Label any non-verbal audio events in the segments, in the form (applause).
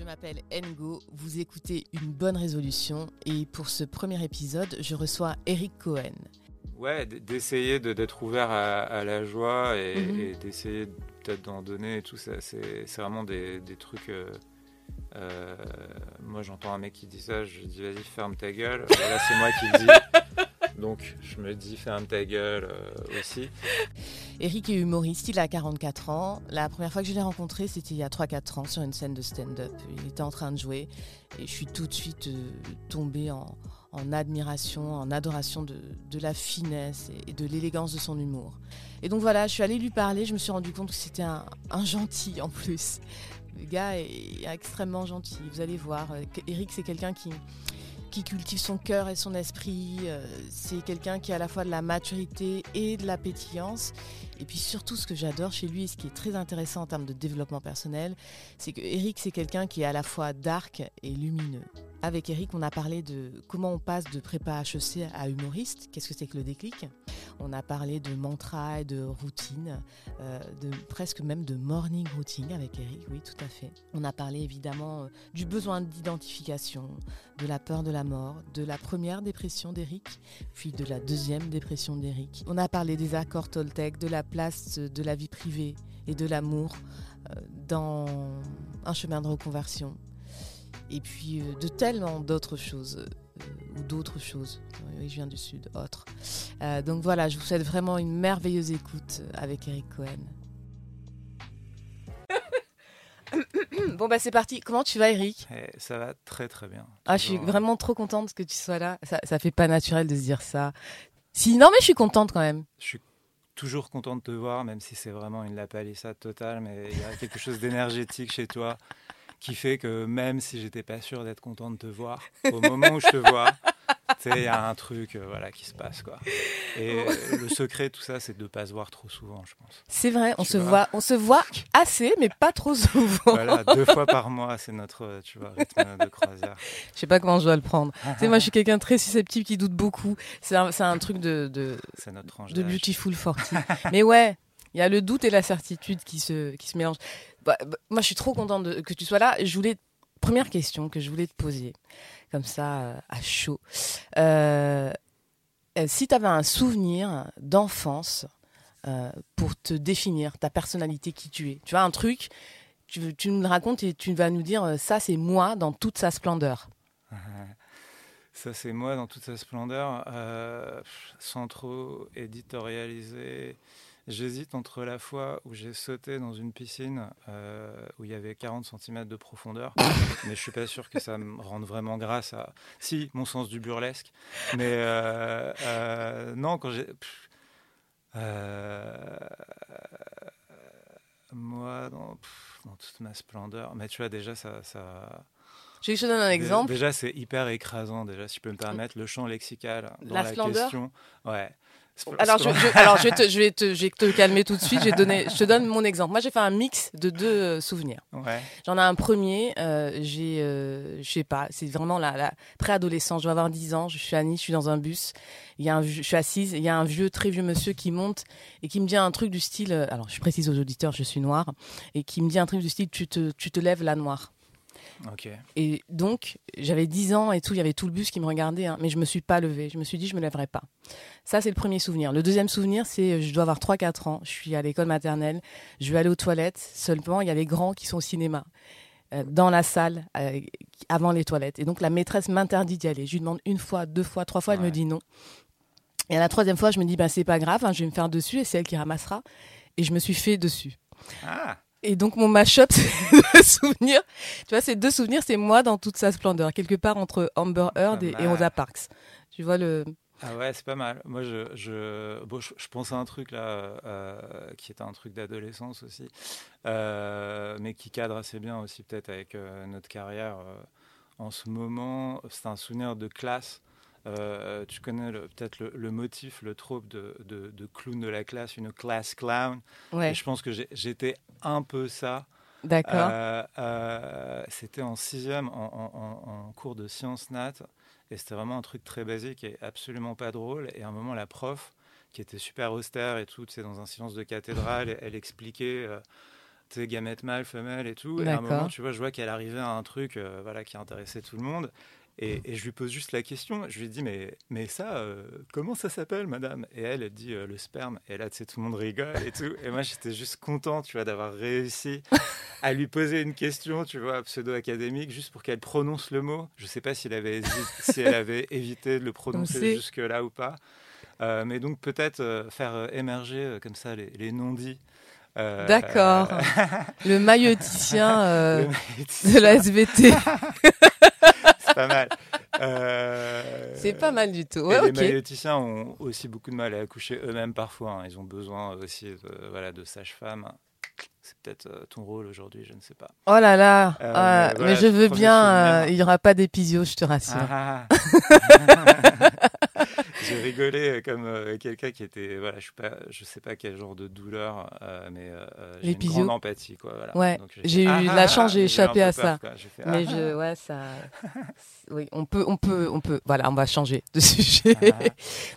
je m'appelle Ngo, vous écoutez Une bonne résolution et pour ce premier épisode, je reçois Eric Cohen. Ouais, d'essayer d'être ouvert à, la joie et, mhm. d'essayer peut-être d'en donner et tout ça. C'est vraiment des, trucs. Euh, euh, moi, j'entends un mec qui dit ça, je dis vas-y, ferme ta gueule. Là, c'est moi qui le dis. (laughs) Donc, je me dis ferme ta gueule euh, aussi. Eric est humoriste, il a 44 ans. La première fois que je l'ai rencontré, c'était il y a 3-4 ans sur une scène de stand-up. Il était en train de jouer et je suis tout de suite tombée en admiration, en adoration de, la finesse et de l'élégance de son humour. Et donc voilà, je suis allée lui parler, je me suis rendu compte que c'était un, gentil en plus. Le gars est, extrêmement gentil, vous allez voir. Eric, c'est quelqu'un qui, qui cultive son cœur et son esprit. Euh, c'est quelqu'un qui a à la fois de la maturité et de la pétillance. Et puis surtout, ce que j'adore chez lui, et ce qui est très intéressant en termes de développement personnel, c'est que Eric, c'est quelqu'un qui est à la fois dark et lumineux. Avec Eric, on a parlé de comment on passe de prépa HEC à humoriste. Qu'est-ce que c'est que le déclic? On a parlé de mantra et de routine, euh, de presque même de morning routine avec Eric. Oui, tout à fait. On a parlé évidemment euh, du besoin d'identification, de la peur de la mort, de la première dépression d'Eric, puis de la deuxième dépression d'Eric. On a parlé des accords Toltec, de la place de la vie privée et de l'amour euh, dans un chemin de reconversion et puis euh, de tellement d'autres choses, euh, ou d'autres choses. Oui, je viens du Sud, autre. Donc voilà, je vous souhaite vraiment une merveilleuse écoute avec Eric Cohen. (coughs) bon bah c'est parti. Comment tu vas Eric? Eh, Ça va très très bien. Ah, je suis vraiment trop contente que tu sois là. Ça, ça fait pas naturel de se dire ça. Si non mais je suis contente quand même. Je suis toujours content de te voir, même si c'est vraiment une lapalissade totale, mais il y a quelque chose d'énergétique chez toi qui fait que même si j'étais pas sûr d'être content de te voir, au moment où je te vois, il y a un truc euh, voilà, qui se passe. Quoi. Et (laughs) le secret, tout ça, c'est de ne pas se voir trop souvent, je pense. C'est vrai, on se, voit, on se voit assez, mais pas trop souvent. Voilà, deux fois par mois, c'est notre tu vois, rythme de croisière. Je sais pas comment je dois le prendre. tu sais, moi, je suis quelqu'un de très susceptible qui doute beaucoup. C'est un, un, truc de, de, notre de Beautiful Forty. mais ouais, il y a le doute et la certitude qui se, qui se mélangent. Bah, bah, moi, je suis trop contente de, que tu sois là. Je voulais première question que je voulais te poser, comme ça euh, à chaud. Euh, euh, si tu avais un souvenir d'enfance pour te définir ta personnalité, qui tu es, tu vois un truc, tu, tu nous le racontes et tu vas nous dire ça, c'est moi dans toute sa splendeur. (laughs) Ça, c'est moi dans toute sa splendeur, sans trop éditorialiser. J'hésite entre la fois où j'ai sauté dans une piscine euh, où il y avait 40 cm de profondeur, (laughs) mais je suis pas sûr que ça me rende vraiment grâce à. Si, mon sens du burlesque. Mais euh, euh, non, quand j'ai. moi, dans, toute ma splendeur. Mais tu vois, déjà, ça. ça... Je te donne un exemple. Déjà, c'est hyper écrasant, déjà, si je peux me permettre, le champ lexical dans la, la question. Ouais. Alors, je, alors je, vais te, je, (laughs) vais te, je vais te calmer tout de suite. Je, te donne mon exemple. Moi, j'ai fait un mix de deux euh, souvenirs. Ouais. J'en ai un premier. Euh, j'ai, euh, je sais pas, c'est vraiment la, la préadolescence. Je dois avoir 10 ans. Je suis à Nice, je suis dans un bus. Il y a un, je suis assise. Il y a un vieux, très vieux monsieur qui monte et qui me dit un truc du style. Alors, je précise aux auditeurs, je suis noire et qui me dit un truc du style tu te, tu te lèves la noire. Et donc, j'avais 10 ans et tout, il y avait tout le bus qui me regardait, hein, mais je me suis pas levée. Je me suis dit, je me lèverai pas. Ça, c'est le premier souvenir. Le deuxième souvenir, c'est, je dois avoir 3-4 ans, je suis à l'école maternelle, je vais aller aux toilettes, seulement, il y a les grands qui sont au cinéma, euh, dans la salle, euh, avant les toilettes. Et donc, la maîtresse m'interdit d'y aller. Je lui demande une fois, deux fois, trois fois, elle me dit non. Et à la troisième fois, je me dis, bah, c'est pas grave, hein, je vais me faire dessus et c'est elle qui ramassera. Et je me suis fait dessus. Ah et donc mon mashup, (laughs) c'est souvenir. Tu vois, ces deux souvenirs, c'est moi dans toute sa splendeur, quelque part entre Amber Heard et, Rosa Parks. Tu vois le. Ah ouais, c'est pas mal. Moi, je, je, bon, je, pense à un truc là, euh, qui est un truc d'adolescence aussi, euh, mais qui cadre assez bien aussi peut-être avec euh, notre carrière en ce moment. C'est un souvenir de classe euh, tu connais peut-être le, motif, le trope de, de, clown de la classe, une class clown. Ouais. Et je pense que j'étais un peu ça. D'accord. Euh, euh, c'était en sixième, en, en, cours de sciences nat, et c'était vraiment un truc très basique et absolument pas drôle. Et à un moment, la prof, qui était super austère et tout, c'est dans un silence de cathédrale, (laughs) elle expliquait tes gamètes mâles, femelles et tout. Et à un moment, tu vois, je vois qu'elle arrivait à un truc voilà, qui intéressait tout le monde. Et, je lui pose juste la question. Je lui dis mais mais ça euh, comment ça s'appelle madame? Et elle elle dit euh, le sperme. Et là tu sais tout le monde rigole et tout. Et moi j'étais juste content tu vois d'avoir réussi à lui poser une question tu vois pseudo académique juste pour qu'elle prononce le mot. Je sais pas si elle avait si elle avait évité de le prononcer jusque là ou pas. Euh, mais donc peut-être faire émerger comme ça les, les non-dits. D'accord. (laughs) le mailloticien de la SVT. (laughs) pas mal. Euh, c'est pas mal du tout. les mailloticiens ont aussi beaucoup de mal à accoucher eux-mêmes parfois. Hein. Ils ont besoin aussi de, voilà, de sages-femmes. C'est peut-être euh, ton rôle aujourd'hui, je ne sais pas. Oh là là, euh, ah, mais, je veux bien. il n'y aura pas d'épisio, je te rassure. Ah, ah. (laughs) J'ai rigolé comme euh, quelqu'un qui était, voilà, je ne je sais pas quel genre de douleur, euh, mais euh, j'ai une grande empathie, quoi. Voilà. Ouais, j'ai eu ah, la chance, j'ai échappé à ça. mais je, ouais, ça, oui, on peut, on peut, on peut, voilà, on va changer de (laughs) sujet.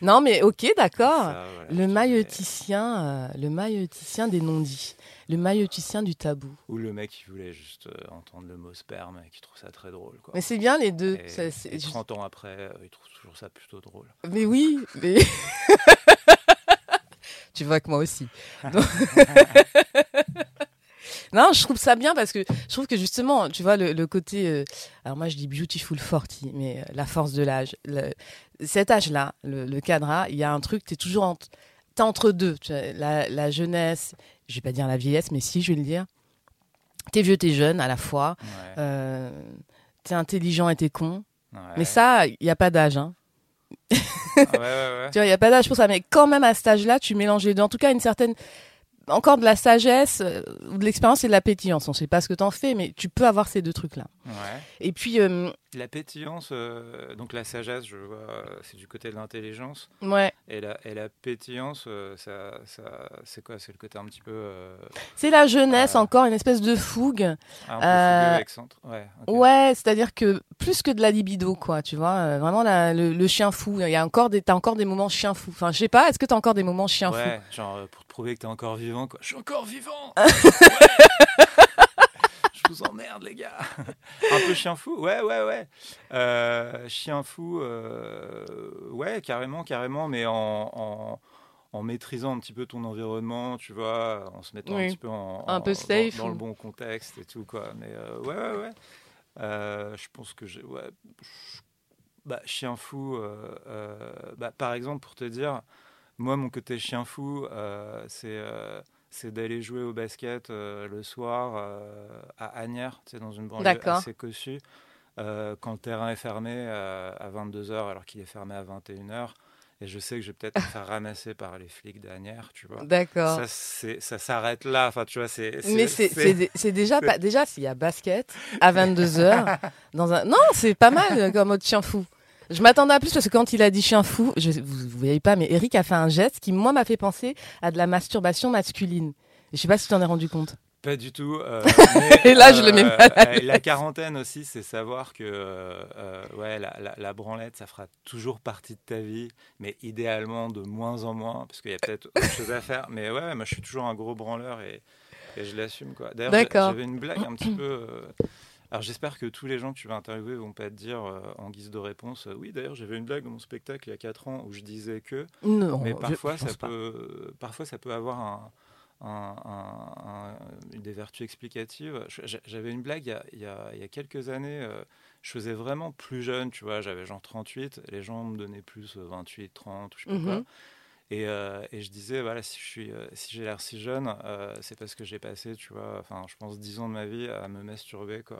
non, mais ok, d'accord. le mailloticien, le mailloticien des non-dits le mailloticien du tabou. Ou le mec qui voulait juste entendre le mot sperme et qui trouve ça très drôle. Quoi. Mais c'est bien les deux. Et, 30 ans après, il trouve toujours ça plutôt drôle. Mais oui, mais... (laughs) tu vois que moi aussi. (laughs) non, je trouve ça bien parce que je trouve que justement, tu vois, le, côté. Euh, alors moi, je dis beautiful 40, mais euh, la force de l'âge. Cet âge-là, le, le cadre, il y a un truc, tu es toujours entre, entre deux. la, la, jeunesse, je vais pas dire la vieillesse, mais si, je vais le dire. T'es vieux, t'es jeune à la fois. Euh, t'es intelligent et t'es con. Mais ça, il n'y a pas d'âge. Hein. Ah (laughs) tu vois, il n'y a pas d'âge pour ça. Mais quand même, à cet âge-là, tu mélanges les deux. En tout cas, une certaine encore de la sagesse euh, ou de l'expérience et de la pétillance. On ne sait pas ce que tu en fais, mais tu peux avoir ces deux trucs-là. Et puis. Euh, la pétillance, euh, donc la sagesse, je vois, c'est du côté de l'intelligence. Ouais. Et la, et la pétillance, ça, ça c'est quoi? C'est le côté un petit peu. c'est la jeunesse, encore, une espèce de fougue. Un peu fougue, Ouais, ouais c'est-à-dire que plus que de la libido, quoi, tu vois. vraiment, le, chien fou. Il y a encore des, t'as encore des moments chien fou. Enfin, je sais pas, est-ce que tu as encore des moments chien ouais, fou genre pour prouver que tu es encore vivant. Quoi. Je suis encore vivant (laughs) Je vous emmerde, les gars (laughs) Un peu chien fou Ouais, ouais, ouais. Euh, chien fou, euh, ouais, carrément, carrément, mais en, en, maîtrisant un petit peu ton environnement, tu vois, en se mettant un petit peu en, un peu safe dans, le bon contexte et tout, quoi. Mais euh, ouais, ouais, ouais. je pense que j'ai. Ouais, bah, chien fou, bah, par exemple, pour te dire, moi, mon côté chien fou, euh, euh, c'est d'aller jouer au basket euh, le soir à Agnières, c'est dans une banlieue assez cossue. quand le terrain est fermé à 22h alors qu'il est fermé à 21h. Et je sais que je vais peut-être me faire ramasser par les flics d'Agnières, tu vois. D'accord. Ça, ça s'arrête là. Enfin, tu vois, c'est. Mais c'est déjà pas. Déjà, s'il y a basket à 22h, dans un. Non, c'est pas mal comme autre chien fou. Je m'attendais à plus parce que quand il a dit chien fou, je, vous, vous voyez pas, mais Eric a fait un geste qui, moi, m'a fait penser à de la masturbation masculine. Je sais pas si tu t'en es rendu compte. Pas du tout. Euh, (laughs) et là, je le mets mal. Euh, la quarantaine aussi, c'est savoir que euh, ouais, la, la, branlette, ça fera toujours partie de ta vie, mais idéalement de moins en moins, parce qu'il y a peut-être autre chose à faire. Mais ouais, moi, je suis toujours un gros branleur et, et je l'assume. D'ailleurs, j'avais une blague un petit peu. Alors j'espère que tous les gens que tu vas interviewer vont pas te dire euh, en guise de réponse euh, oui d'ailleurs j'avais une blague dans mon spectacle il y a 4 ans où je disais que non, mais parfois ça peut parfois ça peut avoir un, des vertus explicatives. J'avais une blague il y, a, il y a, quelques années, euh, je faisais vraiment plus jeune, tu vois, j'avais genre 38, les gens me donnaient plus 28, 30, je sais pas Euh, et, je disais, voilà, si je suis, euh, si j'ai l'air si jeune, euh, c'est parce que j'ai passé, tu vois, enfin, je pense 10 ans de ma vie à me masturber, quoi.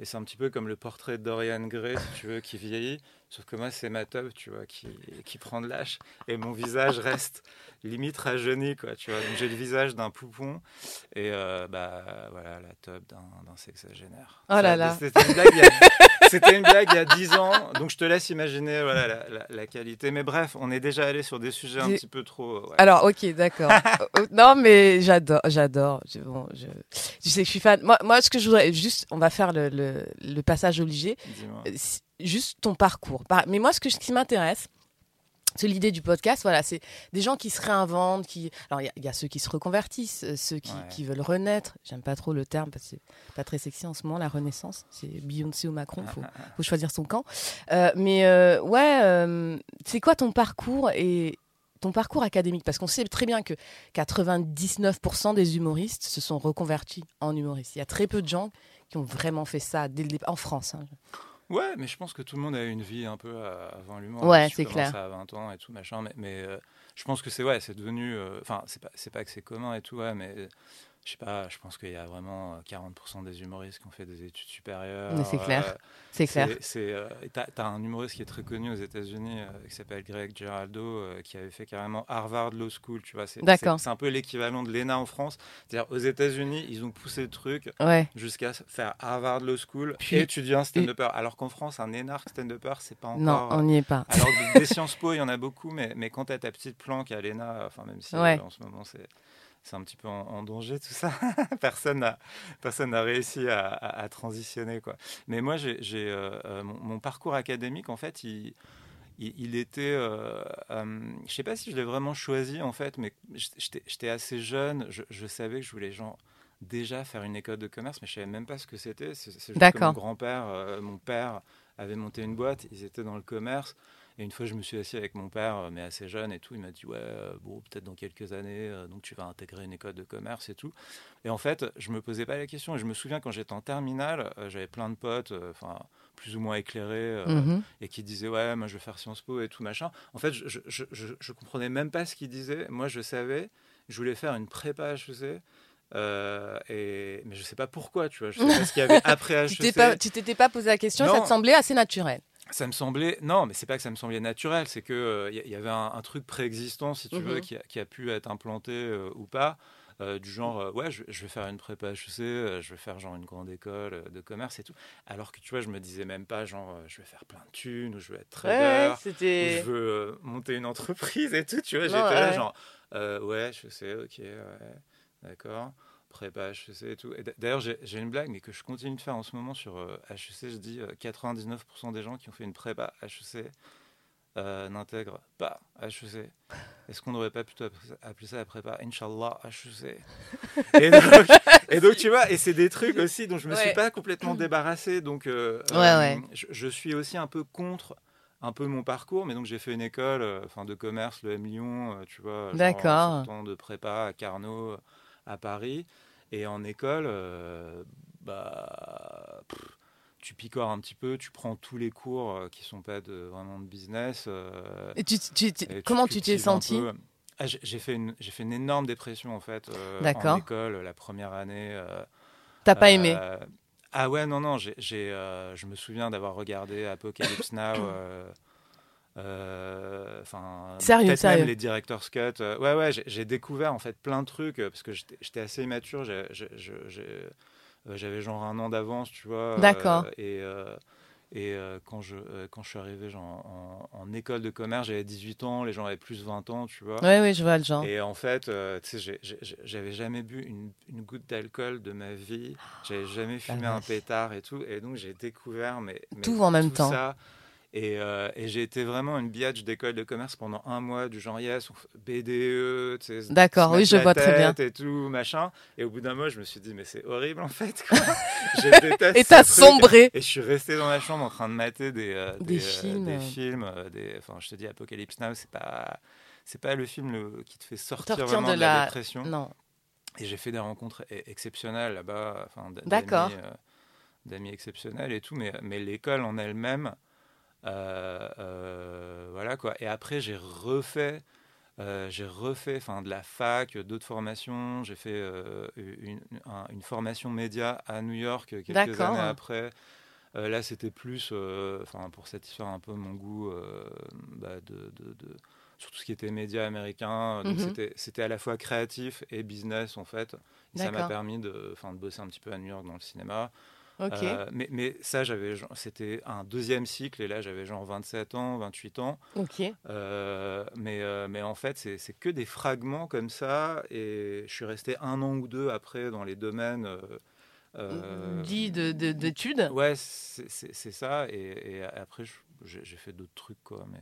Et c'est un petit peu comme le portrait de Dorian Gray, si tu veux, qui vieillit. Sauf que moi, c'est ma teub, tu vois, qui, qui prend de l'âge. Et mon visage reste limite rajeuni, quoi, tu vois. Donc j'ai le visage d'un poupon. Et bah, voilà, la teub d'un sexagénaire. Oh là là. C'était une blague il y a c'était une blague il y a 10 ans, donc je te laisse imaginer voilà, la, qualité. Mais bref, on est déjà allé sur des sujets un petit peu trop. Alors, ok, d'accord. Euh, (laughs) non, mais j'adore, j'adore. Bon, je... Tu sais que je suis fan. Moi, moi, ce que je voudrais, juste, on va faire le, le, passage obligé. Euh, juste ton parcours. Mais moi, ce, que, ce qui m'intéresse, c'est l'idée du podcast, voilà, c'est des gens qui se réinventent, qui. Alors, il y, a ceux qui se reconvertissent, euh, ceux qui, veulent renaître. J'aime pas trop le terme parce que c'est pas très sexy en ce moment, la renaissance. C'est Beyoncé ou Macron, faut, (laughs) faut choisir son camp. Euh, mais euh, ouais, c'est quoi ton parcours et ton parcours académique? Parce qu'on sait très bien que 99% des humoristes se sont reconvertis en humoristes. Il y a très peu de gens qui ont vraiment fait ça dès le départ, en France. Hein. Ouais, mais je pense que tout le monde a une vie un peu euh, avant l'humour. Ouais, c'est clair. à 20 ans et tout, machin. Mais, mais euh, je pense que c'est ouais, c'est devenu. Euh, enfin, c'est pas, pas que c'est commun et tout, ouais, mais je sais pas, je pense qu'il y a vraiment 40% euh, des humoristes qui ont fait des études supérieures. C'est clair. Euh, c'est clair. C'est, euh, t'as, un humoriste qui est très connu aux États-Unis qui s'appelle Greg Giraldo, qui avait fait carrément Harvard Law School. Tu vois, c'est, D'accord. C'est, un peu l'équivalent de l'ENA en France. C'est-à-dire aux États-Unis, ils ont poussé le truc jusqu'à faire Harvard Law School Puis, et étudier un stand-upper. Alors qu'en France, un énarque stand-upper, c'est pas encore. Non, on n'y est pas. Alors des (laughs) Sciences Po, il y en a beaucoup, mais, mais quand t'as ta petite planque à l'ENA, enfin même si en ce moment c'est c'est un petit peu en, danger tout ça. (laughs) personne n'a personne n'a réussi à, transitionner quoi. Mais moi j'ai euh, euh, mon, parcours académique en fait il il, était euh, je sais pas si je l'ai vraiment choisi en fait mais j'étais assez jeune je, je, savais que je voulais genre déjà faire une école de commerce mais je savais même pas ce que c'était c'est juste que mon grand-père mon père avait monté une boîte ils étaient dans le commerce et une fois, je me suis assis avec mon père, euh, mais assez jeune et tout. Il m'a dit Ouais, euh, bon, peut-être dans quelques années, euh, donc tu vas intégrer une école de commerce et tout. Et en fait, je me posais pas la question. Et je me souviens quand j'étais en terminale, j'avais plein de potes, enfin, plus ou moins éclairés, mhm. et qui disaient Ouais, moi, je vais faire Sciences Po et tout, machin. En fait, je, je, je, comprenais même pas ce qu'ils disaient. Moi, je savais, je voulais faire une prépa HEC. Euh, et, mais je sais pas pourquoi, tu vois. Je sais pas ce qu'il y avait (laughs) après HEC. tu t'étais pas posé la question, ça te semblait assez naturel ça me semblait non mais c'est pas que ça me semblait naturel c'est que il euh, y, avait un, truc préexistant si tu veux mhm. qui a, pu être implanté euh, ou pas euh, du genre ouais je, vais faire une prépa HEC je vais faire genre une grande école de commerce et tout. Alors que tu vois je me disais même pas genre je vais faire plein de thunes ou je vais être trader ou je veux monter une entreprise et tout tu vois j'étais là genre ouais je sais ok ouais d'accord prépa HEC et tout. D'ailleurs, j'ai une blague, mais que je continue de faire en ce moment sur HEC. Euh, je dis 99% euh, des gens qui ont fait une prépa HEC euh, n'intègrent pas HEC. Est-ce qu'on n'aurait pas plutôt appeler ça la prépa? Inch'Allah HEC (laughs) et donc, tu vois, et c'est des trucs aussi dont je me suis pas complètement débarrassé. Donc, Je, suis aussi un peu contre un peu mon parcours, mais donc j'ai fait une école enfin de commerce, le M Lyon, tu vois, D'accord. de prépa à Carnot à Paris. Et en école, euh, bah, tu picores un petit peu, tu prends tous les cours euh, qui sont pas de, vraiment de business. Euh, et tu, comment tu t'es senti ah, J'ai fait, une, fait une énorme dépression en fait en école la première année. T'as pas aimé Ah ouais, non, non, j'ai, je me souviens d'avoir regardé Apocalypse Now. (coughs) Euh, enfin, sérieux. même les directeurs cut. Euh, ouais, ouais, j'ai découvert en fait plein de trucs euh, parce que j'étais assez immature. J'avais genre un an d'avance, tu vois. D'accord. et et quand, je, quand je suis arrivé genre, en, école de commerce, j'avais 18 ans, les gens avaient plus 20 ans, tu vois. Oui, oui, je vois le genre. Et en fait, tu sais, j'avais jamais bu une, une goutte d'alcool de ma vie, j'avais jamais (gasps) fumé un pétard et tout. Et donc, j'ai découvert mais, tout en même temps. Ça, euh, et, j'ai été vraiment une biatch d'école de commerce pendant un mois, du genre yes, BDE, tu sais. D'accord, oui, je vois très bien. Et tout, machin. Et au bout d'un mois, je me suis dit, mais c'est horrible en fait. (laughs) et t'as sombré. Et je suis resté dans la chambre en train de mater des, euh, des, films. des films. Des, enfin, je te dis, Apocalypse Now, c'est pas, c'est pas le film le, qui te fait sortir, vraiment de, la, dépression. Non. Et j'ai fait des rencontres e-, exceptionnelles là-bas, enfin, d'amis, euh, d'amis exceptionnels et tout, mais, mais l'école en elle-même, euh, euh, voilà quoi. Et après, j'ai refait. Euh, j'ai refait enfin de la fac, d'autres formations. J'ai fait une, une, formation média à New York quelques années après. là, c'était plus enfin pour satisfaire un peu mon goût bah, de, de, de, sur tout ce qui était média américain. Donc mhm. c'était à la fois créatif et business en fait. ça m'a permis de, de bosser un petit peu à New York dans le cinéma. Euh, mais, mais, ça, j'avais, c'était un deuxième cycle, et là, j'avais genre 27 ans, 28 ans. Ok. Euh, mais, euh, mais en fait, c'est que des fragments comme ça, et je suis resté un an ou deux après dans les domaines. Dit d'études Ouais, c'est ça, et, après, j'ai fait d'autres trucs, quoi. Mais,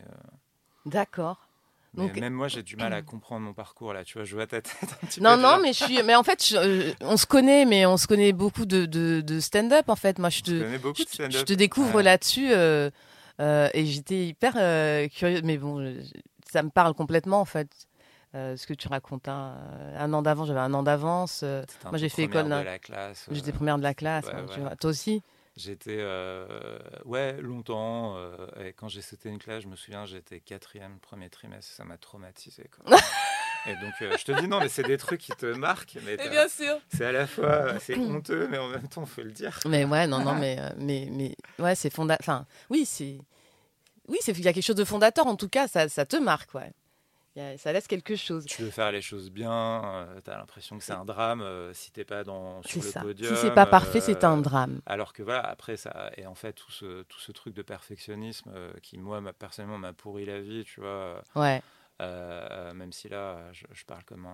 D'accord. Mais Donc- même moi, j'ai du mal à (clears throat) comprendre mon parcours là. Tu vois, je vois ta tête un petit Non, peu. non, mais je suis. Mais en fait, je- euh, on se connaît, mais on se connaît beaucoup de, de, de stand-up en fait. Moi, je te, je, je découvre Ouais. là-dessus euh, euh, et j'étais hyper euh, curieuse. Mais bon, je- ça me parle complètement en fait. ce que tu racontes. hein. Un an d'avant, j'avais un an d'avance. Moi, j'ai fait école. J'étais première de la classe. ouais, hein, tu voilà. vois. Toi aussi J'étais, euh, ouais, longtemps. euh, et quand j'ai sauté une classe, je me souviens, j'étais quatrième, premier trimestre. Ça m'a traumatisé. Quoi. et donc, euh, je te dis, non, mais c'est des trucs qui te marquent. Mais t'as- sûr. c'est à la fois, c'est honteux, mais en même temps, faut le dire. Mais ouais, non, non, mais, mais, mais ouais, c'est fondateur. Enfin, oui, c'est. Oui, c'est- il y a quelque chose de fondateur, en tout cas, ça, ça te marque, ouais. Il y a- ça laisse quelque chose. Tu veux faire les choses bien, tu as l'impression que c'est un drame euh, si t'es pas dans, sur C'est le ça. podium. Si c'est pas parfait, c'est euh, un drame. Alors que voilà, après, ça, et en fait, tout ce, tout ce truc de perfectionnisme euh, qui, moi, personnellement, m'a pourri la vie, tu vois. euh, Ouais. euh, même si là, je, je parle comme un,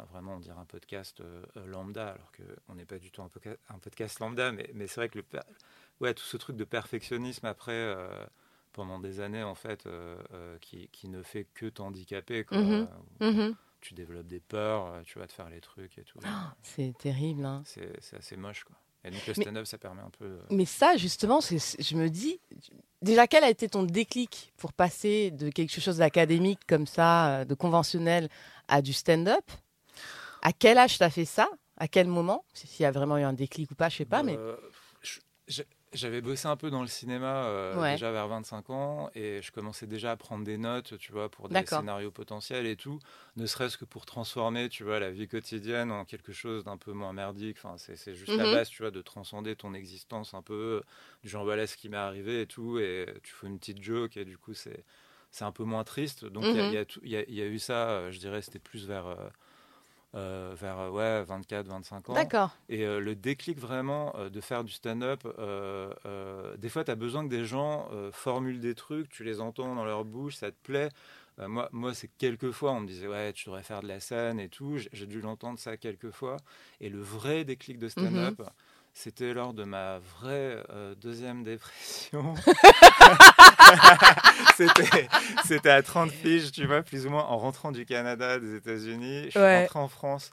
un- vraiment, on dirait un podcast euh, euh, lambda, alors qu'on n'est pas du tout un, podca- un podcast lambda, mais, mais c'est vrai que le, ouais, tout ce truc de perfectionnisme après, euh, pendant des années, en fait, euh, euh, qui, qui ne fait que t'handicaper. Mhm. Euh, Mhm. Tu développes des peurs, euh, tu vas te faire les trucs et tout. C'est terrible. hein. C'est assez moche, quoi. Et donc le Mais- stand-up, ça permet un peu. Mais ça, justement, c'est- je me dis, déjà, quel a été ton déclic pour passer de quelque chose d'académique comme ça, de conventionnel, à du stand-up? À quel âge t'as fait ça? À quel moment? S'il y a vraiment eu un déclic ou pas, je sais pas, mais. Euh, je- J'avais bossé un peu dans le cinéma euh, Ouais. déjà vers 25 ans et je commençais déjà à prendre des notes, tu vois, pour des scénarios potentiels et tout, ne serait-ce que pour transformer, tu vois, la vie quotidienne en quelque chose d'un peu moins merdique. Enfin, c'est juste la Mhm. base, tu vois, de transcender ton existence un peu, du genre voilà ce qui m'est arrivé et tout, et tu fais une petite joke et du coup c'est c'est un peu moins triste. Donc il y a- Mhm. a a- y a eu ça, euh, je dirais, c'était plus vers euh, euh, vers euh, ouais 24, 25 ans. D'accord. Et euh, le déclic vraiment euh, de faire du stand-up, des fois tu as besoin que des gens formulent des trucs, tu les entends dans leur bouche, ça te plaît. Moi, moi c'est quelques fois, on me disait ouais, tu devrais faire de la scène et tout. J'ai- J'ai dû l'entendre ça quelques fois. Et le vrai déclic de stand-up, c'était lors de ma vraie euh, deuxième dépression. (laughs) (laughs) c'était, à 30 piges, tu vois, plus ou moins, en rentrant du Canada, des États-Unis. Je suis Ouais. rentré en France.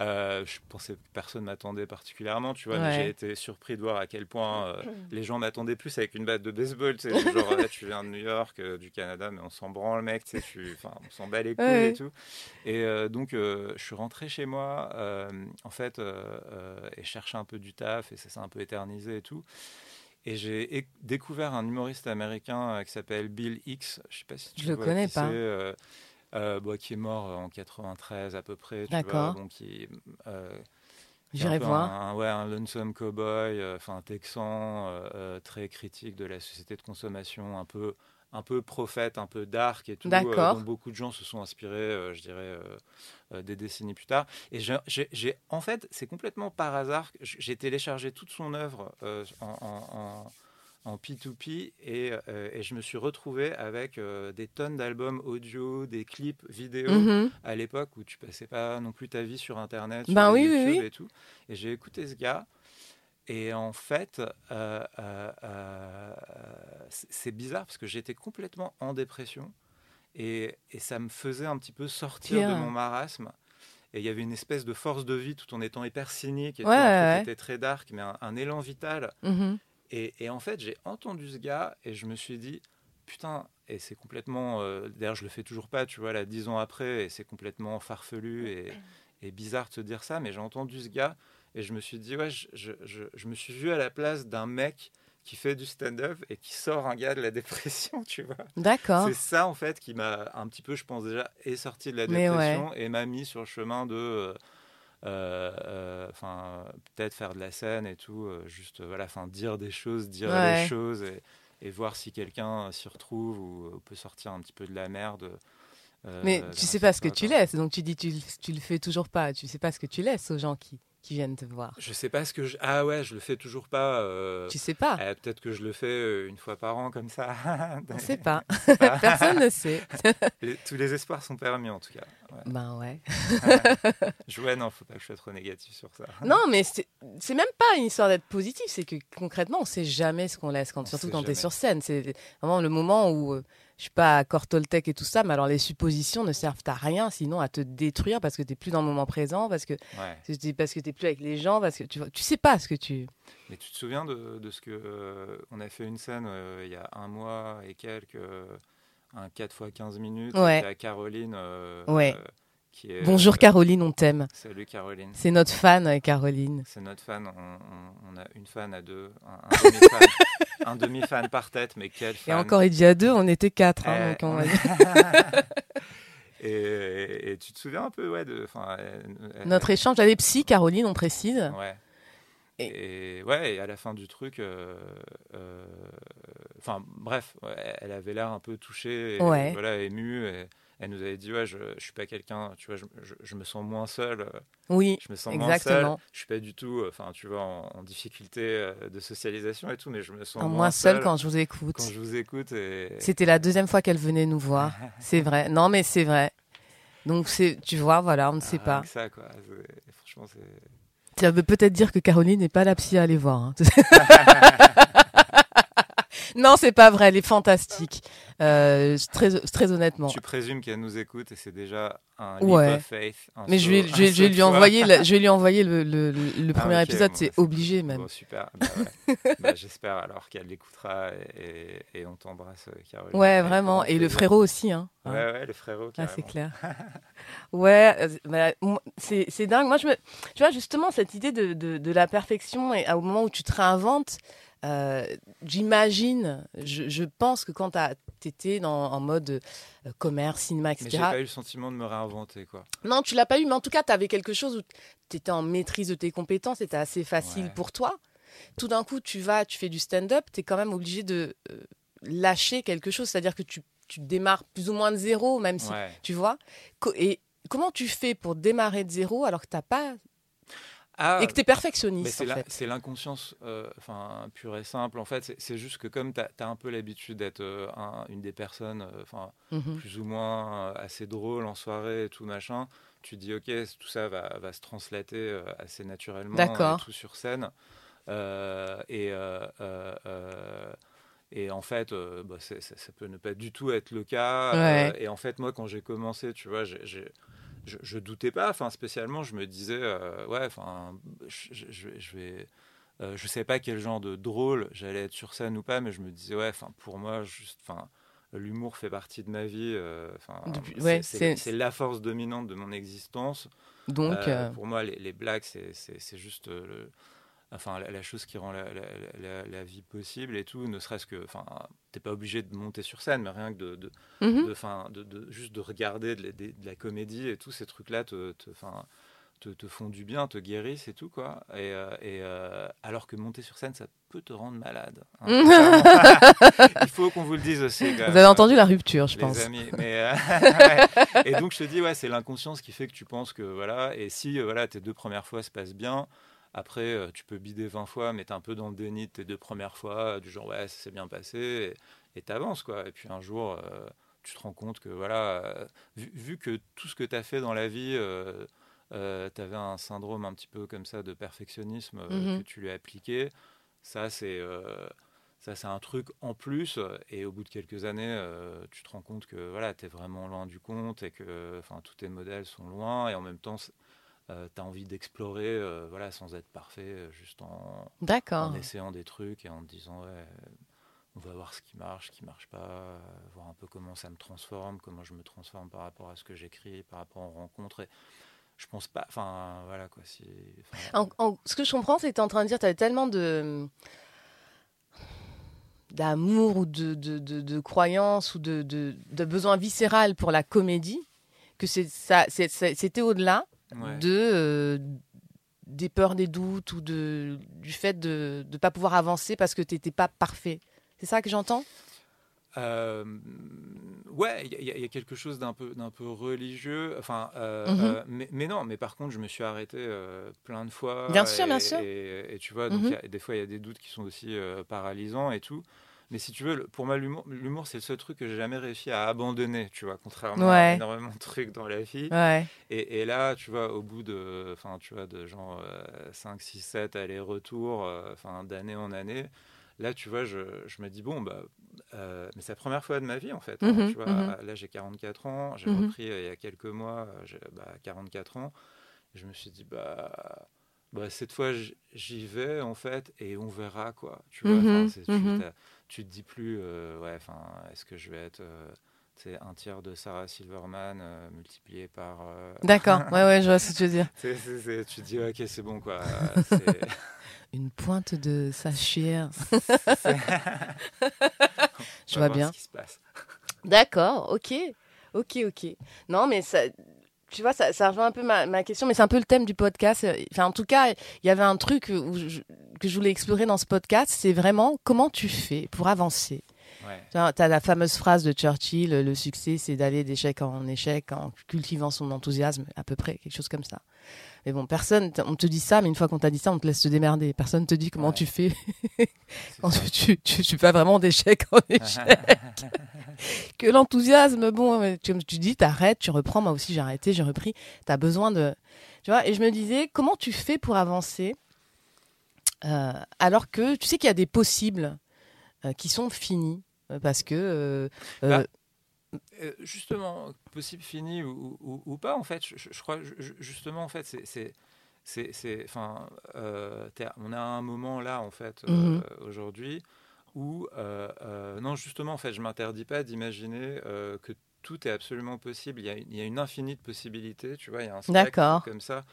Euh, je pensais que personne m'attendait particulièrement, tu vois, Ouais. j'ai été surpris de voir à quel point euh, (clears throat) les gens m'attendaient plus avec une batte de baseball, tu sais, genre là, tu viens de New York, euh, du Canada, mais on s'en branle, mec, tu sais, tu- enfin, on s'en bat les couilles Ouais. et tout. Et euh, donc, euh, je suis rentré chez moi, euh, en fait, euh, euh, et cherchais un peu du taf, et ça s'est un peu éternisé et tout. Et j'ai découvert un humoriste américain euh, qui s'appelle Bill Hicks. Je sais pas si tu Je le connais qui pas. Euh, euh, bon, qui est mort en 93 à peu près. D'accord. bon, qui, euh, J'irai voir. Un, ouais, un lonesome cowboy, euh, enfin un texan euh, euh, très critique de la société de consommation, un peu, un peu prophète, un peu dark et tout, euh, D'accord. dont beaucoup de gens se sont inspirés, euh, je dirais, euh, euh, des décennies plus tard. Et j'ai- j'ai, j'ai- en fait, c'est complètement par hasard que j'ai téléchargé toute son œuvre euh, en, en- en- en P2P et, euh, et je me suis retrouvé avec euh, des tonnes d'albums audio, des clips vidéo Mhm. à l'époque où tu passais pas non plus ta vie sur Internet, sur Ben oui, YouTube oui. et tout. Et j'ai écouté ce gars. Et en fait, euh, c'est bizarre parce que j'étais complètement en dépression et, et ça me faisait un petit peu sortir de mon marasme. Et il y avait une espèce de force de vie tout en étant hyper cynique et Ouais, tout, ouais, qui était très dark, mais un, un élan vital. Mhm. Et, et en fait, j'ai entendu ce gars et je me suis dit, putain, et c'est complètement. euh, D'ailleurs, je le fais toujours pas, tu vois, là, dix ans après, et c'est complètement farfelu et, et bizarre de se dire ça, mais j'ai entendu ce gars et je me suis dit, ouais, je, je- je- je me suis vu à la place d'un mec qui fait du stand-up et qui sort un gars de la dépression, (laughs) tu vois. D'accord. C'est ça, en fait, qui m'a un petit peu, je pense déjà, est sorti de la dépression et m'a mis sur le chemin de. euh, enfin peut-être faire de la scène et tout euh, juste euh, voilà enfin dire des choses dire Ouais. les choses et, et voir si quelqu'un s'y retrouve ou euh, peut sortir un petit peu de la merde euh, Mais tu sais pas ce que tu laisses, donc tu dis tu, tu le fais toujours pas. Tu sais pas ce que tu laisses aux gens qui, qui viennent te voir. je sais pas ce que je... ah ouais je le fais toujours pas euh, Tu sais pas. euh, peut-être que je le fais euh, une fois par an comme ça (laughs) On sait pas. (laughs) pas. (laughs) Personne ne sait. Les- tous les espoirs sont permis en tout cas ouais. ben ouais. Je- ouais non faut pas que je sois trop négatif sur ça Non, mais c'est même pas une histoire d'être positif, c'est que concrètement, on sait jamais ce qu'on laisse, quand, On surtout quand tu es sur scène. C'est vraiment le moment où euh, je suis pas à Cortoltec et tout ça, mais alors les suppositions ne servent à rien, sinon à te détruire parce que tu n'es plus dans le moment présent, parce que Ouais. parce que n'es plus avec les gens, parce que tu tu sais pas ce que tu. Mais tu te souviens de, de ce que. euh, on a fait une scène euh, il y a un mois et quelques, euh, un 4 x 15 minutes. Ouais. À Caroline. Ouais. Euh, qui est, Bonjour euh, Caroline, on t'aime. Salut Caroline. C'est notre fan, euh, Caroline. C'est notre fan. On, on- on a une fan à deux, un, (laughs) un demi-fan. par tête, mais quel Et fan. encore, il dit à deux, on était quatre. hein, Eh, donc on (laughs) et, et- et tu te souviens un peu, ouais, de. elle- elle- Notre échange, est psy, Caroline, on précise. Ouais. Et- Et, ouais, et à la fin du truc, euh, euh, enfin bref, elle avait l'air un peu touchée, et, Ouais. voilà, émue. Et elle nous avait dit ouais, je, je suis pas quelqu'un, tu vois, je, je- je me sens moins seul, euh, Oui, je me sens moins seul. exactement. Je suis pas du tout, euh, enfin tu vois, en, en difficulté euh, de socialisation et tout, mais je me sens En moins moins seule quand je vous écoute. quand je vous écoute. Et... C'était la deuxième fois qu'elle venait nous voir. (laughs) C'est vrai. Non, mais c'est vrai. Donc, c'est, tu vois, voilà, on ne sait pas. ça quoi. C'est- Franchement, c'est. Ça veut peut-être dire que Caroline n'est pas la psy à aller voir. hein. (laughs) non, c'est pas vrai, elle est fantastique. Euh, très, très honnêtement. Tu présumes qu'elle nous écoute et c'est déjà un Ouais. leap of faith. un Mais je vais, un je vais, je saut vais de lui envoyer, la- je vais lui envoyer le, le, le Ah, premier épisode, bon, c'est bah, c'est- obligé même. Bon, super. Bah, ouais. Bah, J'espère alors qu'elle l'écoutera et, on t'embrasse, euh, Caroline. Ouais, vraiment. Et le frérot aussi. Hein. Ouais, ouais, le frérot. Ah, c'est clair. (laughs) ouais, euh, bah, c'est dingue. Moi, je me, tu vois, justement, cette idée de, de, de la perfection et au moment où tu te réinventes, euh, j'imagine, je, je pense que quand tu étais en mode euh, commerce, cinéma, Mais j'ai etc. pas eu le sentiment de me réinventer, quoi. Non, tu l'as pas eu, mais en tout cas, tu avais quelque chose où tu étais en maîtrise de tes compétences, c'était assez facile Ouais. pour toi. Tout d'un coup, tu vas, tu fais du stand-up, tu es quand même obligé de euh, lâcher quelque chose, c'est-à-dire que tu, tu démarres plus ou moins de zéro, même si Ouais. tu vois. Et comment tu fais pour démarrer de zéro alors que t'as pas Ah, et que t'es mais perfectionniste c'est l'inconscience, euh, enfin pure et simple. En fait, c'est- juste que comme tu as, un peu l'habitude d'être euh, un- une des personnes, euh, Mhm. plus ou moins assez drôle en soirée et tout machin, tu te dis ok, tout ça va, va se translater assez naturellement et tout sur scène. Et, et en fait, bah, ça, ça peut ne pas du tout être le cas. Ouais. Et en fait, moi, quand j'ai commencé, tu vois, j'ai- je, je doutais pas, enfin spécialement, je me disais, euh, ouais, enfin, je, je- je vais- euh, je sais pas quel genre de drôle j'allais être sur scène ou pas, mais je me disais, ouais, enfin, pour moi, juste, enfin, l'humour fait partie de ma vie. euh, Enfin, Depuis- c'est- ouais, la force dominante de mon existence. donc Euh, euh, Pour moi, les, les blagues, c'est- juste euh, le, enfin, la, la chose qui rend la, la- la- la vie possible et tout, ne serait-ce que, enfin, t'es pas obligé de monter sur scène, mais rien que de, de, mhm. de, de- juste de regarder de, la- comédie et tous ces trucs-là te, te, enfin, te, te font du bien, te guérissent et tout, quoi. Et, euh, et, euh, alors que monter sur scène, ça peut te rendre malade. hein. (laughs) Il faut qu'on vous le dise aussi. quand vous avez entendu la rupture je les pense amis. Mais, euh. (laughs) Et donc je te dis, ouais, c'est l'inconscience qui fait que tu penses que voilà. Et si voilà, tes deux premières fois se passent bien, après euh, tu peux bider 20 fois, mais t'es un peu dans le déni de tes deux premières fois, du genre ouais, ça s'est bien passé, et t'avances quoi. Et puis un jour, euh, tu te rends compte que voilà, euh, vu, vu que tout ce que tu as fait dans la vie. Euh, tu avais un syndrome un petit peu comme ça de perfectionnisme euh, Mhm. que tu lui as appliqué. Ça, c'est euh, ça, c'est un truc en plus. Et au bout de quelques années, euh, tu te rends compte que voilà, tu es vraiment loin du compte et que enfin, tous tes modèles sont loin. Et en même temps, tu as envie d'explorer euh, voilà, sans être parfait, euh, juste en, essayant des trucs et en te disant ouais, on va voir ce qui marche, ce qui marche pas, euh, voir un peu comment ça me transforme, comment je me transforme par rapport à ce que j'écris, par rapport aux rencontres. Et je pense pas. Enfin, voilà quoi. Si, enfin, En- en- ce que je comprends, c'est que tu es en train de dire tu avais tellement de d'amour ou de, de, de, de croyance ou de, de, besoin viscéral pour la comédie que c'est ça c'était au-delà ouais. de euh, des peurs des doutes ou de du fait de ne pas pouvoir avancer parce que tu n'étais pas parfait c'est ça que j'entends? Euh, ouais, il y, a- il y a quelque chose d'un peu, d'un peu religieux. Enfin, euh, Mhm. euh, mais, mais non, mais par contre, je me suis arrêté plein de fois. Bien sûr, et, bien sûr. Et, et tu vois, donc Mhm. il y a- des fois, il y a des doutes qui sont aussi paralysants et tout. Mais si tu veux, pour moi, l'humour, c'est le seul truc que j'ai jamais réussi à abandonner, tu vois, contrairement à énormément de trucs dans la vie. ouais Et, et là, tu vois, au bout de, enfin, tu vois, de genre 5, 6, 7 allers-retours, euh, d'année en année, là, tu vois, je, je, me dis, bon, bah, mais c'est la première fois de ma vie, en fait. Hein, mhm, tu vois, mhm. Là, j'ai 44 ans, j'ai Mhm. repris il y a quelques mois, j'ai bah, 44 ans. Je me suis dit, bah, bah cette fois, j'y vais, en fait, et on verra, quoi. Tu vois, tu, te dis plus, euh, ouais, enfin, est-ce que je vais être. euh, tu sais, un tiers de Sarah Silverman euh, multiplié par. euh, D'accord, (laughs) ouais, ouais, je vois ce que tu veux dire. c'est- c'est- c'est- tu te dis, ok, c'est bon, quoi. euh, (laughs) c'est- Une pointe de sachir. (laughs) c'est- Je vois bien. D'accord, ok. Ok, ok. Non, mais ça, tu vois, ça, ça rejoint un peu ma, ma question, mais c'est un peu le thème du podcast. Enfin, en tout cas, il y avait un truc où je- que je voulais explorer dans ce podcast, c'est vraiment comment tu fais pour avancer. Ouais. Tu as la fameuse phrase de Churchill, le succès, c'est d'aller d'échec en échec en cultivant son enthousiasme, à peu près, quelque chose comme ça. Mais bon, personne, on te dit ça, mais une fois qu'on t'a dit ça, on te laisse te démerder. Personne te dit comment Ouais. tu fais (laughs) quand tu, tu, tu fais vraiment d'échec en (laughs) échec. Que l'enthousiasme, bon, comme tu dis, t'arrêtes, tu reprends. Moi aussi, j'ai arrêté, j'ai repris. T'as besoin de, tu vois. Et je me disais, comment tu fais pour avancer euh, alors que tu sais qu'il y a des possibles euh, qui sont finis euh, parce que Bah, justement, possible fini ou, ou- ou pas, en fait, je, crois, ju- ju- justement, en fait, c'est- c'est. Enfin, euh, on a un moment là, en fait, euh, Mhm. aujourd'hui, où, euh, euh, non, justement, en fait, je m'interdis pas d'imaginer euh, que tout est absolument possible. Il y, a, une- il y a une infinie de possibilités, tu vois, il y a un spectre comme ça,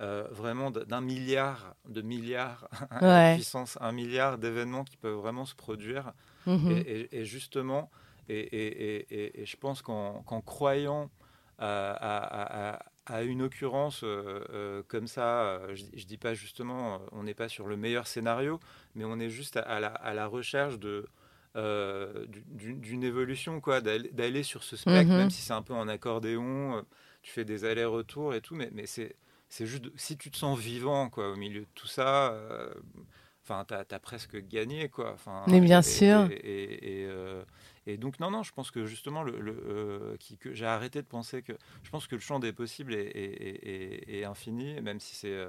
euh, vraiment d'un milliard, de milliards, (laughs) Ouais. puissance un milliard d'événements qui peuvent vraiment se produire. mhm. Et, et- et justement, et, je pense qu'en croyant à, à- à- à une occurrence euh, euh, comme ça, euh, je, je dis pas justement, on n'est pas sur le meilleur scénario, mais on est juste à, à la, à la recherche de euh, du- d'une évolution, quoi, d'aller sur ce spectre, Mhm. même si c'est un peu en accordéon, tu fais des allers-retours et tout, mais, mais c'est c'est juste, si tu te sens vivant, quoi, au milieu de tout ça, enfin, t'as as presque gagné, quoi. Enfin, Mais bien et- sûr. Et, et- et, et donc, non, non, je pense que justement, le, le, euh, qui, que j'ai arrêté de penser que. Je pense que le champ des possibles est, est- est- est- est infini, même si c'est. euh,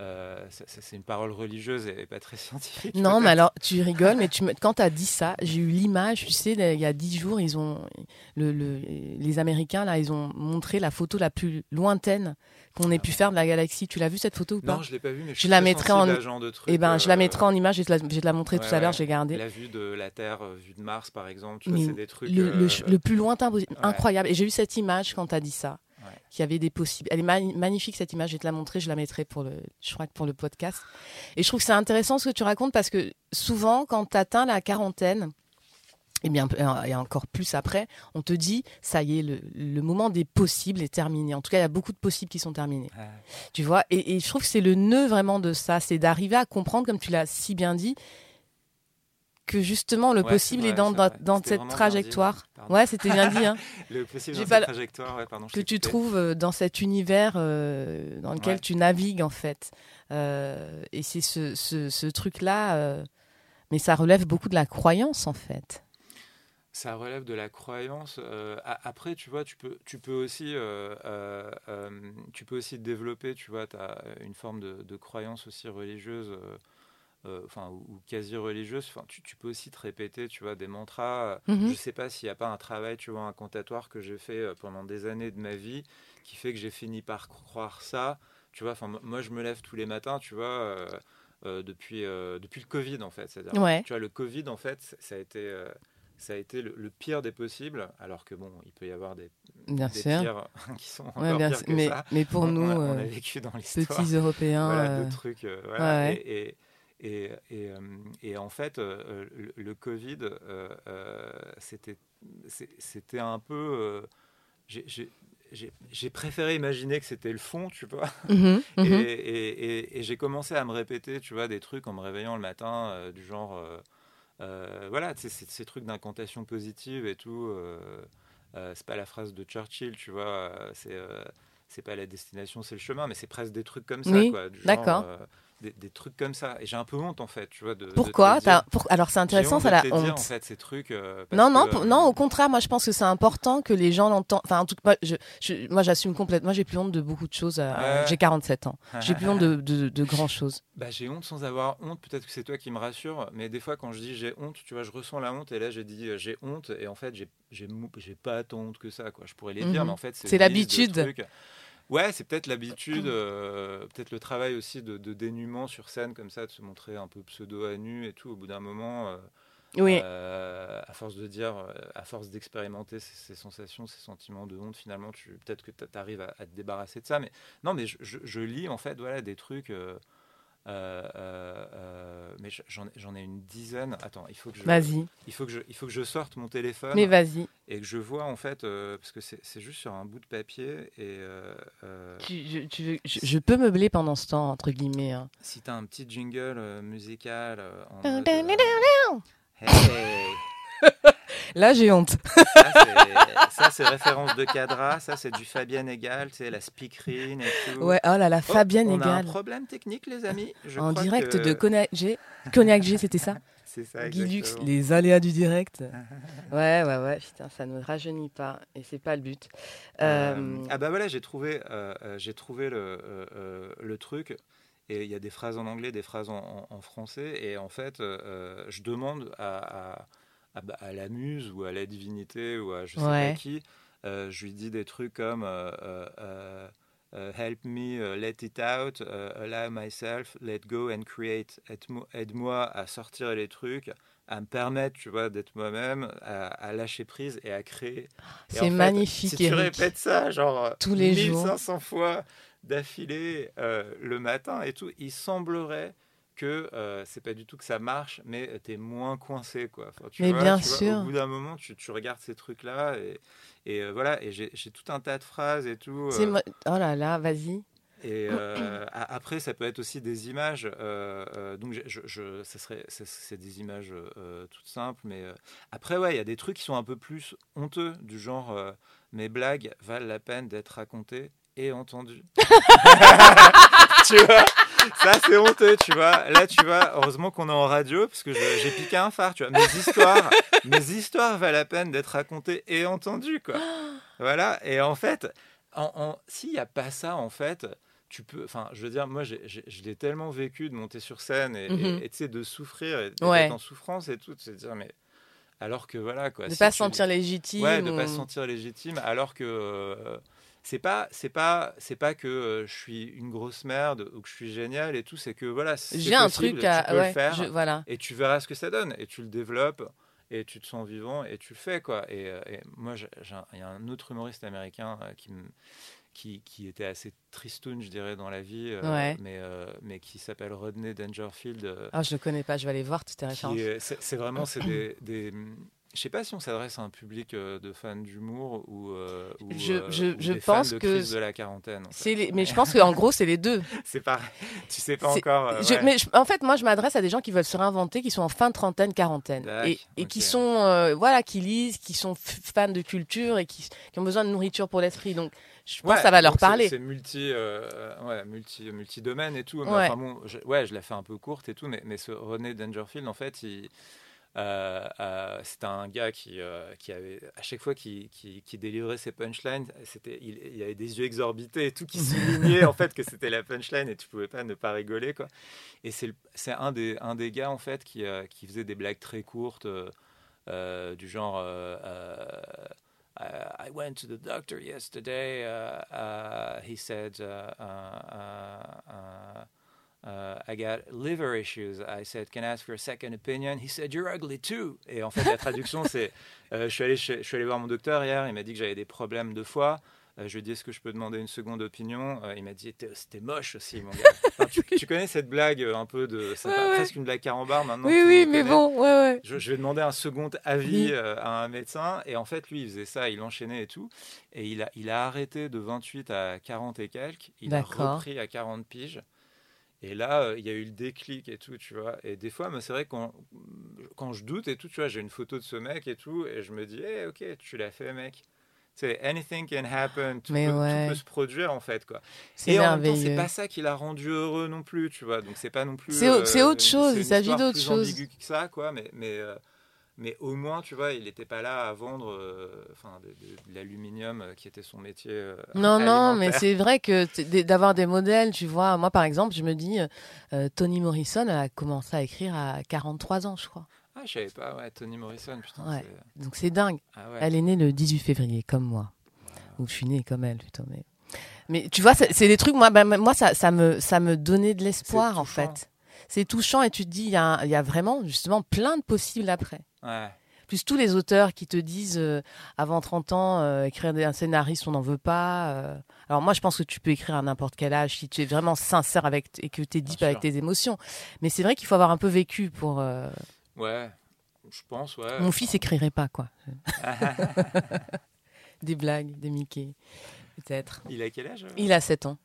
euh, ça- c'est une parole religieuse et pas très (laughs) scientifique. Non, mais alors, tu rigoles, mais tu me... quand tu as dit ça, j'ai eu l'image, tu sais, il y a dix jours, ils ont, le, le- les Américains, là, ils ont montré la photo la plus lointaine qu'on ait pu faire de la galaxie. Tu l'as vu cette photo ou pas Non, je l'ai pas vu, mais je, la mettrai en- de Eh ben, je la euh, mettrai en image, je vais te la, je vais te la montrer tout à l'heure, j'ai gardé. La vue de la Terre, euh, vue de Mars, par exemple, tu Mais vois, c'est des trucs. Le, euh, le plus lointain possible, ouais. incroyable. Et j'ai eu cette image quand tu as dit ça, Ouais. qu'il y avait des possibles. Elle est magnifique cette image, je vais te la montrer, je la mettrai pour le, je crois que pour le podcast. Et je trouve que c'est intéressant ce que tu racontes parce que souvent, quand tu atteins la quarantaine, et bien et encore plus après, on te dit ça y est, le, le moment des possibles est terminé. En tout cas, il y a beaucoup de possibles qui sont terminés. Ouais. Tu vois, et, et je trouve que c'est le nœud vraiment de ça, c'est d'arriver à comprendre, comme tu l'as si bien dit, que justement le Ouais, possible est dans, cette dit. trajectoire. Pardon. Ouais, c'était bien dit, hein, (laughs) Le possible dans cette trajectoire, ouais, pardon. que tu trouves euh, dans cet univers euh, dans lequel tu navigues en fait. Euh, et c'est ce, ce, ce truc-là, euh, mais ça relève beaucoup de la croyance en fait. Ça relève de la croyance. euh, après, tu vois, tu peux, tu peux aussi, euh, euh, tu peux aussi développer, tu vois, as une forme de, de croyance aussi religieuse, euh, enfin ou, ou quasi religieuse. Enfin, tu, tu peux aussi te répéter, tu vois, des mantras. Mhm. Je sais pas s'il n'y a pas un travail, tu vois, incantatoire que j'ai fait pendant des années de ma vie, qui fait que j'ai fini par croire ça. Tu vois, enfin, moi, je me lève tous les matins, tu vois. euh, euh, depuis, depuis le Covid en fait. C'est-à-dire, Ouais. tu vois, le Covid en fait, ça a été, ça a été le, le pire des possibles, alors que bon, il peut y avoir des, Bien des sûr. pires (laughs) qui sont encore Ouais, bien pires que mais, ça. mais pour On- nous, on, a, on a euh, vécu dans l'histoire. petits Européens, Voilà, euh, de trucs. euh, voilà. ouais. Et, et, et, et, euh, et en fait, euh, le, le Covid, euh, euh, c'était, un peu. euh, j'ai- préféré imaginer que c'était le fond, tu vois. mhm, (laughs) Et, mhm. et- j'ai commencé à me répéter, tu vois, des trucs en me réveillant le matin, euh, du genre, euh, euh, voilà, tu sais, ces, trucs d'incantation positive et tout. euh, euh, c'est pas la phrase de Churchill, tu vois, euh, c'est euh, c'est pas la destination, c'est le chemin, mais c'est presque des trucs comme ça, Oui, d'accord. Euh, des, trucs comme ça. Et j'ai un peu honte, en fait, tu vois. De, Pourquoi Alors, c'est intéressant, ça, la honte. Dire, en fait, ces trucs. Euh, non, non, non, au contraire, moi, je pense que c'est important que les gens l'entendent. Enfin, en tout cas, je, moi, j'assume complètement. J'ai plus honte de beaucoup de choses. J'ai 47 ans. (laughs) J'ai plus honte de, de, de grand chose. Bah, j'ai honte sans avoir honte. Peut-être que c'est toi qui me rassure. Mais des fois, quand je dis j'ai honte, tu vois, je ressens la honte. Et là, j'ai dit euh, j'ai honte. Et en fait, j'ai pas tant honte que ça, quoi. Je pourrais les dire, mhm. mais en fait, c'est l'habitude. Ouais, c'est peut-être l'habitude, euh, peut-être le travail aussi de, dénuement sur scène, comme ça, de se montrer un peu pseudo à nu et tout. Au bout d'un moment, euh, oui. Euh, à force de dire, à force d'expérimenter ces, sensations, ces sentiments de honte, finalement, tu peut-être que tu arrives à, te débarrasser de ça. Mais non, mais je, je lis en fait, voilà, des trucs. Euh, euh, euh, mais j'en ai une dizaine. Attends, il faut que je. Vas-y. Il faut que je, il faut que je sorte mon téléphone. Mais vas-y. Et que je vois en fait, parce que c'est juste sur un bout de papier et. Tu, tu, je, je, peux meubler pendant ce temps entre guillemets. Hein. Si t'as un petit jingle musical. En hey. Là, j'ai honte. Ça, c'est référence de cadra. Ça, c'est du Fabienne Égal, c'est la speakerine et tout. Ouais, oh là là, oh, Fabienne Égal. On a un problème technique, les amis. en direct de Cognac G. Cognac G, c'était ça (laughs) C'est ça, Guilux, les aléas du direct. (laughs) ouais, ouais, ouais, putain, ça ne rajeunit pas. Et c'est pas le but. Euh, euh, ah bah voilà, j'ai trouvé, euh, j'ai trouvé le, le truc. Et il y a des phrases en anglais, des phrases en, français. Et en fait, je demande à à, la muse ou à la divinité ou à je sais pas qui, euh, je lui dis des trucs comme euh, euh, Help me, let it out, allow myself, let go and create. Aide-moi à sortir les trucs, à me permettre, tu vois, d'être moi-même, à, lâcher prise et à créer. C'est magnifique. Si tu répètes ça, genre tous les 1500 fois d'affilée le matin et tout, il semblerait que euh, c'est pas du tout que ça marche, mais tu es moins coincé. Quoi. tu mais bien sûr. au bout d'un moment, tu, tu, regardes ces trucs-là et, et euh, voilà, et j'ai tout un tas de phrases et tout. Euh. Oh là là, vas-y. Et euh, après, ça peut être aussi des images. donc, je, je, ça serait, c'est des images toutes simples, mais après, ouais, il y a des trucs qui sont un peu plus honteux, du genre mes blagues valent la peine d'être racontées et entendues. (laughs) tu vois? Ça, c'est honteux, tu vois. Là, tu vois, heureusement qu'on est en radio, parce que j'ai piqué un phare, tu vois. Mes histoires, mes histoires valent la peine d'être racontées et entendues, quoi. Voilà. Et en fait, en, s'il n'y a pas ça, en fait, tu peux. Enfin, je veux dire, moi, je l'ai tellement vécu de monter sur scène et, mhm. de souffrir et d'être en souffrance et tout. C'est dire, mais. Alors que voilà quoi. De ne pas se sentir légitime. Ouais, de ne pas se sentir légitime. Alors que. Euh, c'est pas c'est pas c'est pas que euh, je suis une grosse merde ou que je suis génial et tout c'est que voilà j'ai un truc à tu peux le faire voilà. et tu verras ce que ça donne et tu le développes et tu te sens vivant et tu le fais quoi et, euh, moi il y a un autre humoriste américain euh, qui qui, qui, était assez tristoun, je dirais, dans la vie, mais, mais qui s'appelle Rodney Dangerfield. ah, je ne le connais pas, je vais aller voir toutes tes références. C'est vraiment (clears throat) des, des, je sais pas si on s'adresse à un public euh, de fans d'humour ou, euh, je, euh, je des pense fans de que crise de la quarantaine. Mais je pense qu'en gros c'est les deux. (laughs) c'est pas, tu sais pas encore. Mais en fait, moi je m'adresse à des gens qui veulent se réinventer, qui sont en fin de trentaine, quarantaine, et, et qui sont voilà, qui lisent, qui sont fans de culture et qui, qui ont besoin de nourriture pour l'esprit. Donc je pense que ça va leur parler. C'est multi, ouais, multi, multi domaine et tout. Enfin, bon, je, ouais, je l'ai fait un peu courte et tout, mais, mais ce René Dangerfield en fait, il euh, euh, c'était un gars qui, euh, qui avait, à chaque fois qu'il qui, délivrait ses punchlines, il, il, avait des yeux exorbités et tout qui soulignait en fait que c'était la punchline et tu pouvais pas ne pas rigoler quoi. Et c'est, un des, gars en fait qui, qui faisait des blagues très courtes du genre. I went to the doctor yesterday. Uh, he said, uh, I got liver issues. I said, Can I ask for a second opinion? He said, You're ugly too. Et en fait, la traduction, c'est euh, je, suis allé, je, suis allé voir mon docteur hier, il m'a dit que j'avais des problèmes de foie. Euh, je lui ai dit Est-ce que je peux demander une seconde opinion? Euh, Il m'a dit C'était moche aussi, mon gars. (laughs) tu, connais cette blague un peu de. C'est presque une blague carambar maintenant. Oui, oui, mais bon, ouais, ouais. Je, je, vais demander un second avis à un médecin. Et en fait, lui, il faisait ça, il enchaînait et tout. Et il a, il a arrêté de 28 à 40 et quelques. Il a repris à 40 piges. Et là, euh, il y a eu le déclic et tout, tu vois. Et des fois, c'est vrai, quand, quand je doute et tout, tu vois, j'ai une photo de ce mec et tout, et je me dis, hey, ok, tu l'as fait, mec. C'est anything can happen, tout, Mais peut, tout peut se produire en fait quoi. C'est Et en même temps, c'est pas ça qui l'a rendu heureux non plus, tu vois. Donc c'est pas non plus. C'est c'est autre chose, il s'agit d'autre chose. ambiguë que ça, quoi. Mais mais euh, mais au moins, tu vois, il n'était pas là à vendre, euh, enfin, de, de- de l'aluminium euh, qui était son métier. euh, Non, non, mais c'est vrai que d'avoir des modèles, tu vois. Moi, par exemple, je me dis, Toni Morrison a commencé à écrire à 43 ans, je crois. Ah, je savais pas, ouais, Toni Morrison, putain. Ouais. Donc c'est dingue. Ah ouais. Elle est née le 18 février, comme moi. Ou je suis née comme elle, plutôt. Mais, mais tu vois, c'est des trucs, moi, bah, moi ça, ça, me, ça me donnait de l'espoir, en fait. C'est touchant et tu te dis, il y, a y vraiment, justement, plein de possibles après. Ouais. Plus tous les auteurs qui te disent, euh, avant 30 ans, euh, écrire un scénariste, on n'en veut pas. euh. Alors moi, je pense que tu peux écrire à n'importe quel âge si tu es vraiment sincère avec et que tu es deep avec tes émotions. Mais c'est vrai qu'il faut avoir un peu vécu pour... Ouais. Je pense, ouais. Mon fils écrirait pas, quoi. (laughs) des blagues, des Mickey, peut-être. Il a quel âge Il a 7 ans.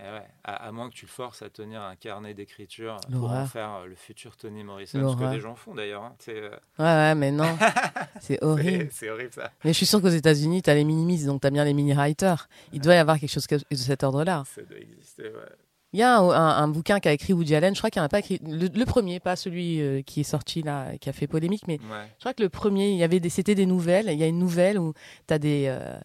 Eh ouais, à, à moins que tu le forces à tenir un carnet d'écriture pour en faire euh, le futur Tony Morrison, ce que des gens font d'ailleurs. hein. Euh, Ouais, ouais, mais non. (laughs) C'est horrible. c'est- horrible ça. Mais je suis sûre qu'aux États-Unis, tu as les minimis, donc tu as bien les mini-writers. Il doit y avoir quelque chose de cet ordre-là. Ça doit exister, ouais. Il y a un, un- un bouquin qu'a écrit Woody Allen, je crois qu'il n'y en a pas écrit. Le, le premier, pas celui euh, qui est sorti là, qui a fait polémique, mais Ouais. je crois que le premier, il y avait des, c'était des nouvelles. Il y a une nouvelle où tu as des, euh,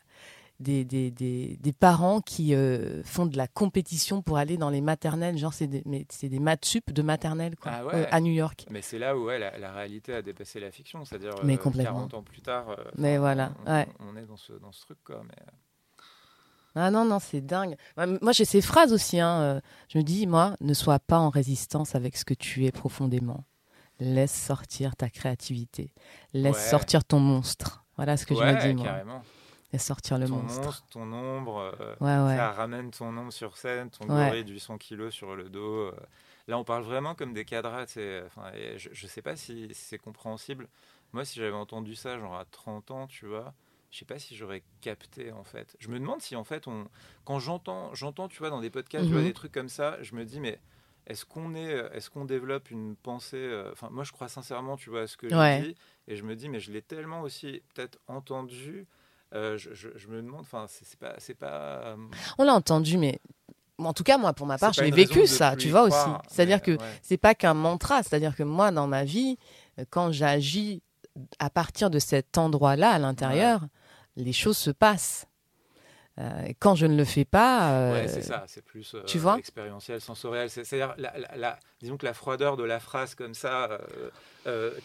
des, des, des, des parents qui euh, font de la compétition pour aller dans les maternelles. Genre, c'est des, mais c'est des maths sup de maternelle, quoi, Ah ouais. euh, à New York. Mais c'est là où ouais, la, la réalité a dépassé la fiction, c'est-à-dire Mais euh, complètement. 40 ans plus tard. Mais voilà, on, ouais. on est dans ce, dans ce truc quoi. Mais, Ah non, non, c'est dingue. Moi, j'ai ces phrases aussi. Hein. Je me dis, moi, ne sois pas en résistance avec ce que tu es profondément. Laisse sortir ta créativité. Laisse Ouais. sortir ton monstre. Voilà ce que je me dis, moi. carrément. Laisse sortir le ton monstre. ton ombre, euh, Ouais, ouais. ça ramène ton ombre sur scène, ton Ouais. gorille de 800 kilos sur le dos. euh. Là, on parle vraiment comme des cadras. Enfin, et je, je sais pas si, si c'est compréhensible. Moi, si j'avais entendu ça, genre à 30 ans, tu vois, je sais pas si j'aurais capté en fait. Je me demande si en fait, on, quand j'entends, j'entends, tu vois, dans des podcasts, tu vois, des trucs comme ça, je me dis, mais est-ce qu'on est, est-ce qu'on développe une pensée euh, Enfin, moi, je crois sincèrement, tu vois, à ce que je dis, et je me dis, mais je l'ai tellement aussi peut-être entendu. Euh, je, je- je me demande, enfin, c'est pas, euh, On l'a entendu, mais en tout cas, moi, pour ma part, raison vécu ça, tu vois croire, aussi. C'est-à-dire que ouais. c'est pas qu'un mantra. C'est-à-dire que moi, dans ma vie, quand j'agis à partir de cet endroit-là, à l'intérieur, les choses se passent. Euh, quand je ne le fais pas, euh, Ouais, c'est ça, c'est plus euh, tu vois expérientiel, sensoriel. C'est- C'est-à-dire, la, la- la- disons que la froideur de la phrase comme ça,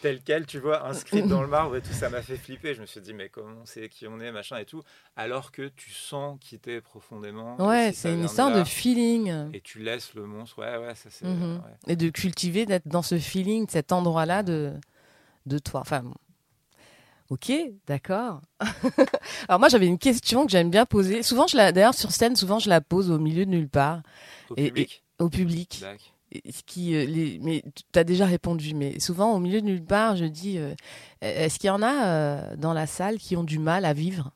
telle quelle, tu vois, inscrite dans le marbre et tout, ça m'a fait flipper. Je me suis dit, mais comment on sait qui on est, machin et tout, alors que tu sens quitter profondément. ouais, si c'est une histoire de là, feeling. Et tu laisses le monstre, ouais, ouais, ça c'est. Mhm. ouais. et de cultiver, d'être dans ce feeling, cet endroit-là de, de toi. Enfin. Ok, d'accord. (laughs) Alors moi, j'avais une question que j'aime bien poser. Souvent, je la, d'ailleurs, sur scène, souvent, je la pose au milieu de nulle part, Au Et- public. au public. D'accord. Et Ce qui, euh, les, mais tu as déjà répondu, mais souvent, au milieu de nulle part, je dis, euh, est-ce qu'il y en a euh, dans la salle qui ont du mal à vivre?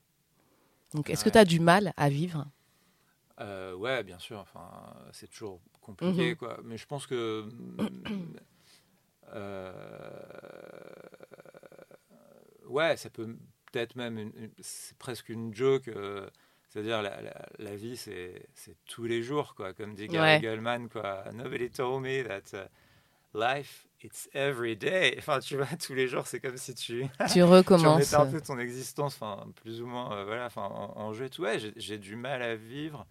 Donc, est-ce que tu as du mal à vivre? Euh, ouais, bien sûr. Enfin, c'est toujours compliqué, Mhm. quoi. Mais je pense que euh, ouais, ça peut peut-être même, une- une- c'est presque une joke. euh, c'est-à-dire la, la, la vie, c'est c'est tous les jours, quoi. Comme dit Gary Ouais. Goldman, quoi. Nobody told me that uh, life it's every day. (laughs) Enfin, tu vois, tous les jours, c'est comme si tu (laughs) Tu tu recommences. remettais un peu ton existence, enfin plus ou moins, euh, voilà, enfin en, en jeu et tout. Ouais, j'ai- j'ai du mal à vivre.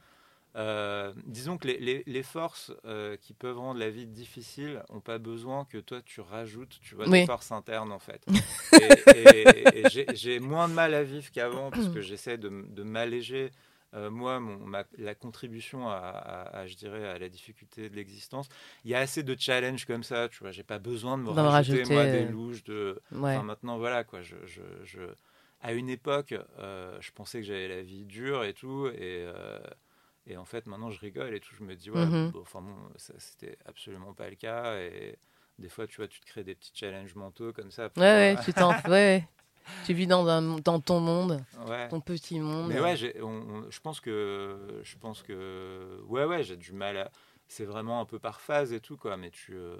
Euh, disons que les, les- les forces euh, qui peuvent rendre la vie difficile n'ont pas besoin que toi tu rajoutes, tu vois, Oui. des forces internes en fait. (laughs) et et- et j'ai- moins de mal à vivre qu'avant parce que j'essaie de, de m'alléger. euh, moi, mon, ma- la contribution à, à- à, je dirais, à la difficulté de l'existence, il y a assez de challenges comme ça, tu vois. J'ai pas besoin de me rajouter, rajouter, moi des euh, louches de, Ouais. Enfin, maintenant, voilà, quoi. Je, je, je- À une époque, euh, je pensais que j'avais la vie dure et tout. Et, euh, et en fait, maintenant, je rigole et tout. Je me dis, ouais, Mhm. bon, enfin, bon, ça, c'était absolument pas le cas. Et des fois, tu vois, tu te crées des petits challenges mentaux comme ça. pour, Ouais, ouais, euh, tu t'en, ouais, ouais. (laughs) Tu vis dans, un, dans ton monde, ouais. ton petit monde. Mais ouais, on- on- je pense que, je pense que, ouais, ouais, j'ai du mal à. C'est vraiment un peu par phase et tout, quoi. Mais tu, euh,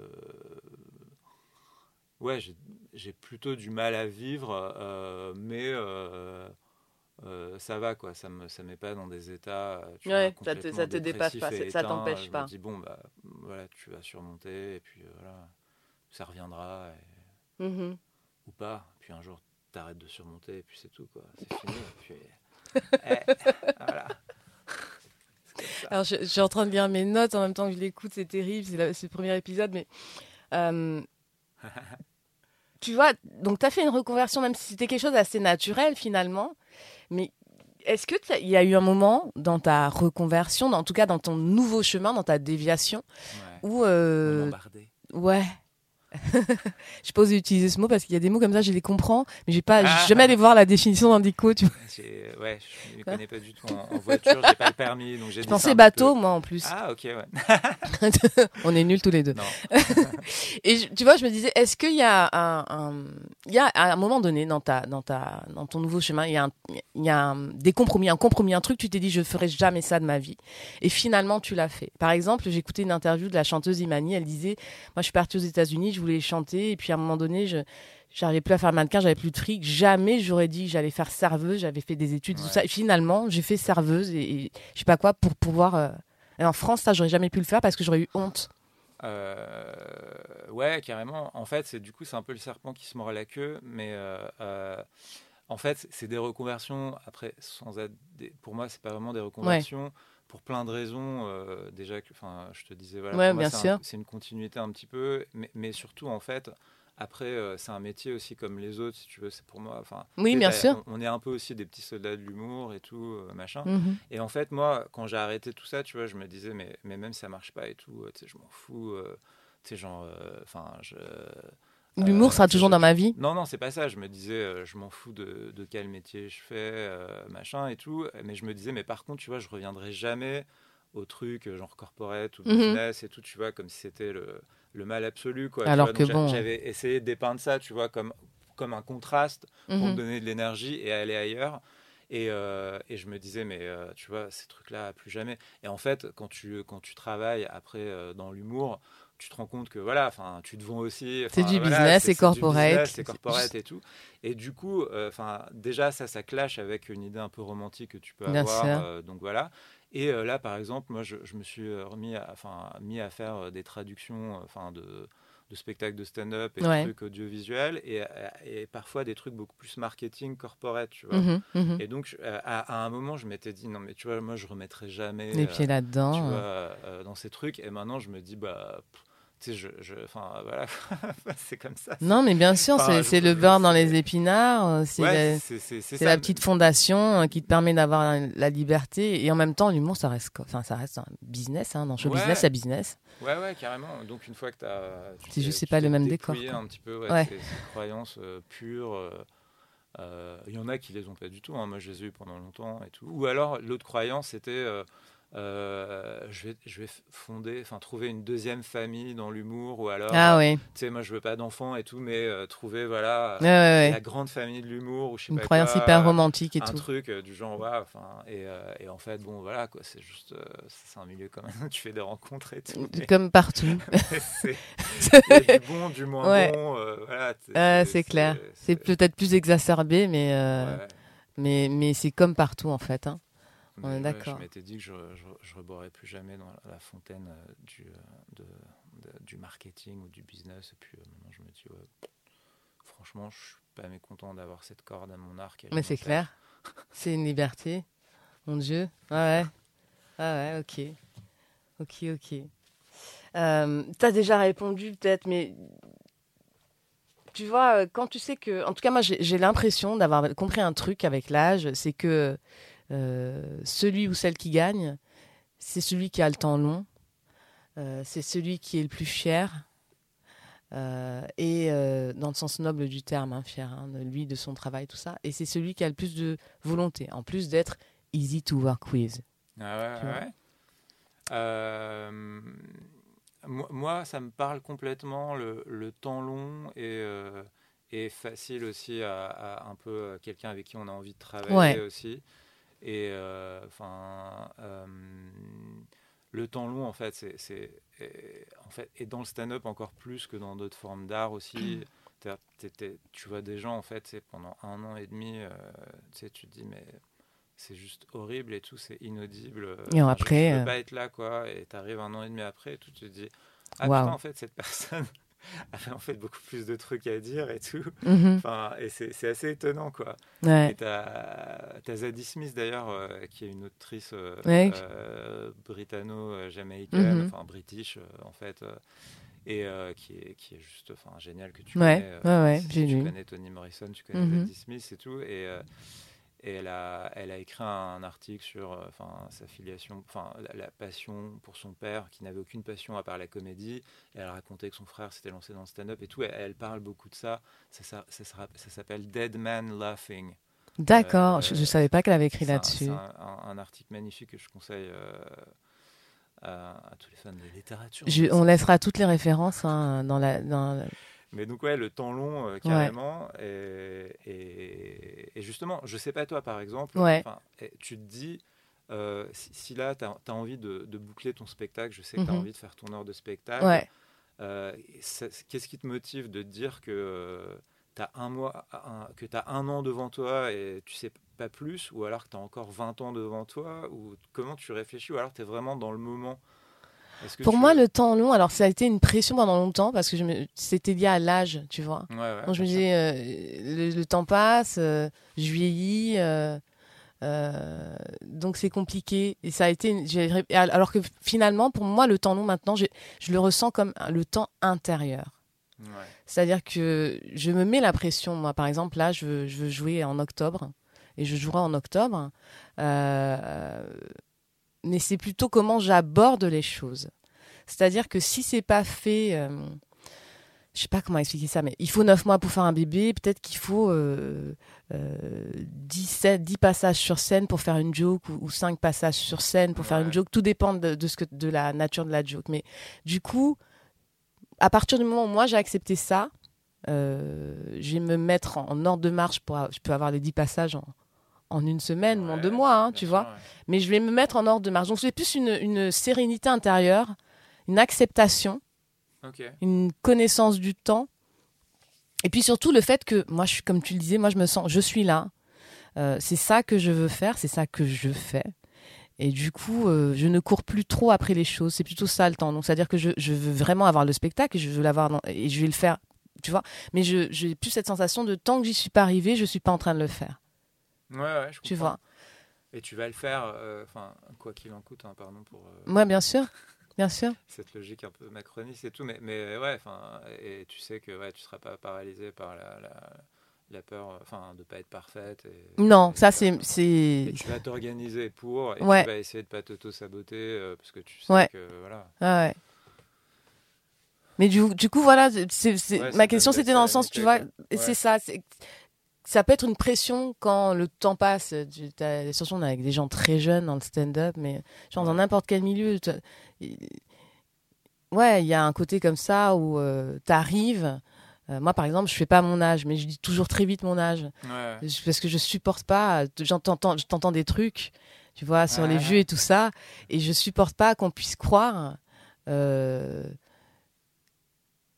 ouais, j'ai- j'ai plutôt du mal à vivre, euh, mais, euh, ça va quoi, ça me ça met pas dans des états. Tu ouais, ça te, ça te dépasse pas, ça t'empêche pas. Je me dis bon bah voilà, tu vas surmonter et puis voilà, ça reviendra mmh ou pas. Puis un jour t'arrêtes de surmonter et puis c'est tout quoi, c'est fini. et puis, (laughs) eh, voilà. Alors, je, suis en train de lire mes notes en même temps que je l'écoute, c'est terrible, c'est le premier épisode, mais. Euh, (laughs) tu vois, donc tu as fait une reconversion, même si c'était quelque chose d'assez naturel finalement, mais est-ce qu'il y a eu un moment dans ta reconversion, en tout cas dans ton nouveau chemin, dans ta déviation, où. Euh, ouais, (laughs) je pose utiliser ce mot parce qu'il y a des mots comme ça, je les comprends, mais j'ai pas ah. jamais allé voir la définition d'un dico. Tu vois. Ouais, je ne connais pas du tout en, voiture, j'ai pas le permis, donc j'ai. Je pensais bateau, moi en plus. Ah ok, ouais. (laughs) On est nuls tous les deux. (laughs) Et tu vois, je me disais, est-ce qu'il y a un, il y a à un moment donné dans ta, dans ta, dans ton nouveau chemin, il y a, un, il y a des compromis, un compromis, un truc, tu t'es dit, je ferai jamais ça de ma vie, et finalement tu l'as fait. Par exemple, écouté une interview de la chanteuse Imani, elle disait, moi je suis partie aux États-Unis, je voulais chanter. Et puis à un moment donné, je j'arrivais plus à faire mannequin, j'avais plus de fric. Jamais j'aurais dit que j'allais faire serveuse. J'avais fait des études, tout ça. Et finalement, j'ai fait serveuse et, je sais pas quoi pour pouvoir. Euh, en France, ça, j'aurais jamais pu le faire parce que j'aurais eu honte. Euh, ouais, carrément. En fait, c'est du coup, c'est un peu le serpent qui se mord la queue, mais euh, en fait, c'est des reconversions. Après, sans être pour moi, c'est pas vraiment des reconversions pour plein de raisons. Euh, déjà, que, je te disais, voilà, c'est une continuité un petit peu, mais, mais surtout, en fait, après, euh, c'est un métier aussi comme les autres, si tu veux, c'est pour moi. Enfin, oui, bien sûr. On, est un peu aussi des petits soldats de l'humour et tout, euh, machin. Mhm. Et en fait, moi, quand j'ai arrêté tout ça, tu vois, je me disais, mais, mais même si ça marche pas et tout, tu sais, je m'en fous. tu sais, genre, enfin, je L'humour sera toujours dans ma vie Non, non, c'est pas ça. Je me disais, euh, je m'en fous de, quel métier je fais, euh, machin et tout. Mais je me disais, mais par contre, tu vois, je reviendrai jamais au truc euh, genre corporate ou mhm. business et tout, tu vois, comme si c'était le, le, mal absolu. Quoi, Alors que bon. J'avais essayé de dépeindre ça, tu vois, comme, comme un contraste pour me mhm. donner de l'énergie et aller ailleurs. Et, et, je me disais, mais tu vois, ces trucs-là, plus jamais. Et en fait, quand tu, quand tu travailles après dans l'humour, tu te rends compte que voilà, enfin, tu te vends aussi. C'est du business, c'est corporate. C'est corporate et tout. Et du coup, euh, enfin, déjà ça, ça clash avec une idée un peu romantique que tu peux avoir. Euh, donc voilà. Et euh, là, par exemple, moi, je, je me suis remis, enfin, mis à faire des traductions, enfin, de de spectacles de stand-up et de trucs audiovisuels et, et, parfois des trucs beaucoup plus marketing corporate, tu vois. Mhm, mhm. Et donc, à, un moment, je m'étais dit, non, mais tu vois, moi, je remettrai jamais les pieds là-dedans. Dans ces trucs. Et maintenant, je me dis, bah, tu sais, je, enfin, (laughs) voilà, c'est comme ça. Non, mais bien sûr, c'est le beurre dans les épinards. Euh, c'est la, petite fondation euh, qui te permet d'avoir la, liberté et en même temps, l'humour, ça reste, enfin, ça reste un business. Hein, dans show business, c'est business. Ouais, ouais, carrément. Donc une fois que tu as, c'est juste, c'est pas le même décor. un petit peu, ouais, ces, croyances euh, pures. Il y en a qui les ont pas du tout. Hein. Moi, je les ai eu pendant longtemps et tout. Ou alors, l'autre croyance, c'était euh, je, vais, je vais fonder, enfin trouver une deuxième famille dans l'humour ou alors, ah, oui. tu sais, moi je veux pas d'enfants et tout, mais euh, trouver voilà la grande famille de l'humour ou je sais une pas croyance hyper romantique et un tout. Un truc euh, du genre ouais, enfin et, et, en fait bon voilà quoi, c'est juste c'est un milieu quand même, (laughs) tu fais des rencontres et tout. Comme partout. (laughs) (laughs) c'est du bon, du moins bon, voilà. c'est clair. C'est peut-être plus exacerbé, mais mais mais c'est comme partout en fait. Hein je m'étais dit que je ne reboirais plus jamais dans la fontaine euh, du, euh, du marketing ou du business. Et puis euh, maintenant, je me dis, franchement, je suis pas mécontent d'avoir cette corde à mon arc. Mais c'est clair. (laughs) c'est une liberté. Mon Dieu. Ah ouais. Ah ouais, ok. Ok, ok. Euh, tu as déjà répondu peut-être, mais tu vois, quand tu sais que. En tout cas, moi, j'ai l'impression d'avoir compris un truc avec l'âge, c'est que celui ou celle qui gagne, c'est celui qui a le temps long, euh, c'est celui qui est le plus fier, euh, et dans le sens noble du terme, hein, fier hein, de lui, de son travail, tout ça. Et c'est celui qui a le plus de volonté, en plus d'être easy to work with. Ah ouais, ouais. moi, ça me parle complètement le, temps long et, et facile aussi à, un peu quelqu'un avec qui on a envie de travailler aussi. Et euh, enfin, euh, le temps long, en fait, c'est en fait, et dans le stand-up encore plus que dans d'autres formes d'art aussi. (clears throat) tu vois des gens, en fait, c'est pendant un an et demi, euh, tu sais, tu te dis, mais c'est juste horrible et tout, c'est inaudible. Et après, je, peux euh, pas être là, quoi. Et t'arrives un an et demi après, et tout te dis, ah putain, en fait, cette (laughs) personne avait (laughs) en fait beaucoup plus de trucs à dire et tout. mhm, Enfin, et c'est assez étonnant, quoi. ouais. Et t'as as Zadie Smith d'ailleurs, euh, qui est une autrice euh, Ouais. euh, britanno-jamaïcaine, Mhm. enfin british en fait, et qui, est, qui est juste enfin, géniale que tu Ouais, connais. ouais, ouais, si tu connais Toni Morrison, tu connais Mhm. Zadie Smith et tout. Et, et elle, a, elle a écrit un article sur euh, enfin, sa filiation, enfin la, la passion pour son père, qui n'avait aucune passion à part la comédie. Et elle racontait que son frère s'était lancé dans le stand-up et tout. Et elle parle beaucoup de ça. Ça, ça, ça, sera- ça s'appelle Dead Man Laughing. D'accord, Euh, je, je savais pas qu'elle avait écrit là-dessus. C'est un, un- un article magnifique que je conseille euh, à, à tous les fans de littérature. Je- on laissera toutes les références hein, dans la. Dans la- Mais donc ouais, le temps long, euh, carrément. Et, et- et justement, je sais pas toi, par exemple, Ouais. tu te dis, euh, si, si là, tu as, envie de, de boucler ton spectacle, je sais que tu as Mhm. envie de faire ton heure de spectacle, Ouais. euh, qu'est-ce qui te motive de te dire que tu as un mois, un- que tu as un an devant toi et tu sais pas plus, ou alors que tu as encore 20 ans devant toi, ou comment tu réfléchis, ou alors tu es vraiment dans le moment Pour moi, le temps long, alors ça a été une pression pendant longtemps parce que je me- c'était lié à l'âge, tu vois. Ouais, ouais, Donc je me disais, euh, le, le temps passe, euh, je vieillis, euh, euh, donc c'est compliqué. Et ça a été, une- alors que finalement, pour moi, le temps long maintenant, je le ressens comme le temps intérieur. Ouais. C'est-à-dire que je me mets la pression. Moi, par exemple, là, je veux, je veux jouer en octobre et je jouerai en octobre. Euh, mais c'est plutôt comment j'aborde les choses. C'est-à-dire que si c'est pas fait, euh, je sais pas comment expliquer ça, mais il faut 9 mois pour faire un bébé. Peut-être qu'il faut euh, euh, 17, 10 passages sur scène pour faire une joke ou, ou 5 passages sur scène pour faire une joke. Tout dépend de, de ce que, de la nature de la joke. Mais du coup, à partir du moment où moi j'ai accepté ça, euh, je vais me mettre en, en ordre de marche pour. Je peux avoir les 10 passages en, en une semaine ou en deux mois, hein, tu vois. ouais. Mais je vais me mettre en ordre de marche. Donc c'est plus une, une sérénité intérieure, une acceptation, une connaissance du temps. Et puis surtout le fait que moi, je suis comme tu le disais, moi je me sens, je suis là. Euh, c'est ça que je veux faire, c'est ça que je fais. Et du coup, euh, je ne cours plus trop après les choses. C'est plutôt ça le temps. Donc, c'est-à-dire que je, je veux vraiment avoir le spectacle et je veux l'avoir dans- et je vais le faire, tu vois. Mais je j'ai plus cette sensation de tant que j'y suis pas arrivée, je suis pas en train de le faire. Ouais, ouais, je Tu comprends. vois. Et tu vas le faire, euh, quoi qu'il en coûte, hein, pardon pour euh, Moi, bien sûr, bien sûr. (laughs) cette logique un peu macroniste et tout, mais, mais ouais, enfin, et tu sais que ouais, tu seras pas paralysé par la, la, la peur, enfin, de pas être parfaite. Et, Non, et ça c'est tu vas t'organiser pour, et Ouais. tu vas essayer de pas t'auto-saboter, euh, parce que tu sais Ouais. que, voilà. Ah ouais. Mais du, du coup, voilà, Ouais, ça ma question c'était dans le sens, tu vois, Ouais. c'est ça, ça peut être une pression quand le temps passe. Tu, surtout, on est avec des gens très jeunes dans le stand-up, mais genre dans n'importe quel milieu. ouais, il y a un côté comme ça où tu t'arrives. euh, moi, par exemple, je fais pas mon âge, mais je dis toujours très vite mon âge. Ouais. Parce que je supporte pas j'entends je t'entends des trucs tu vois sur les vieux et tout ça et je supporte pas qu'on puisse croire euh,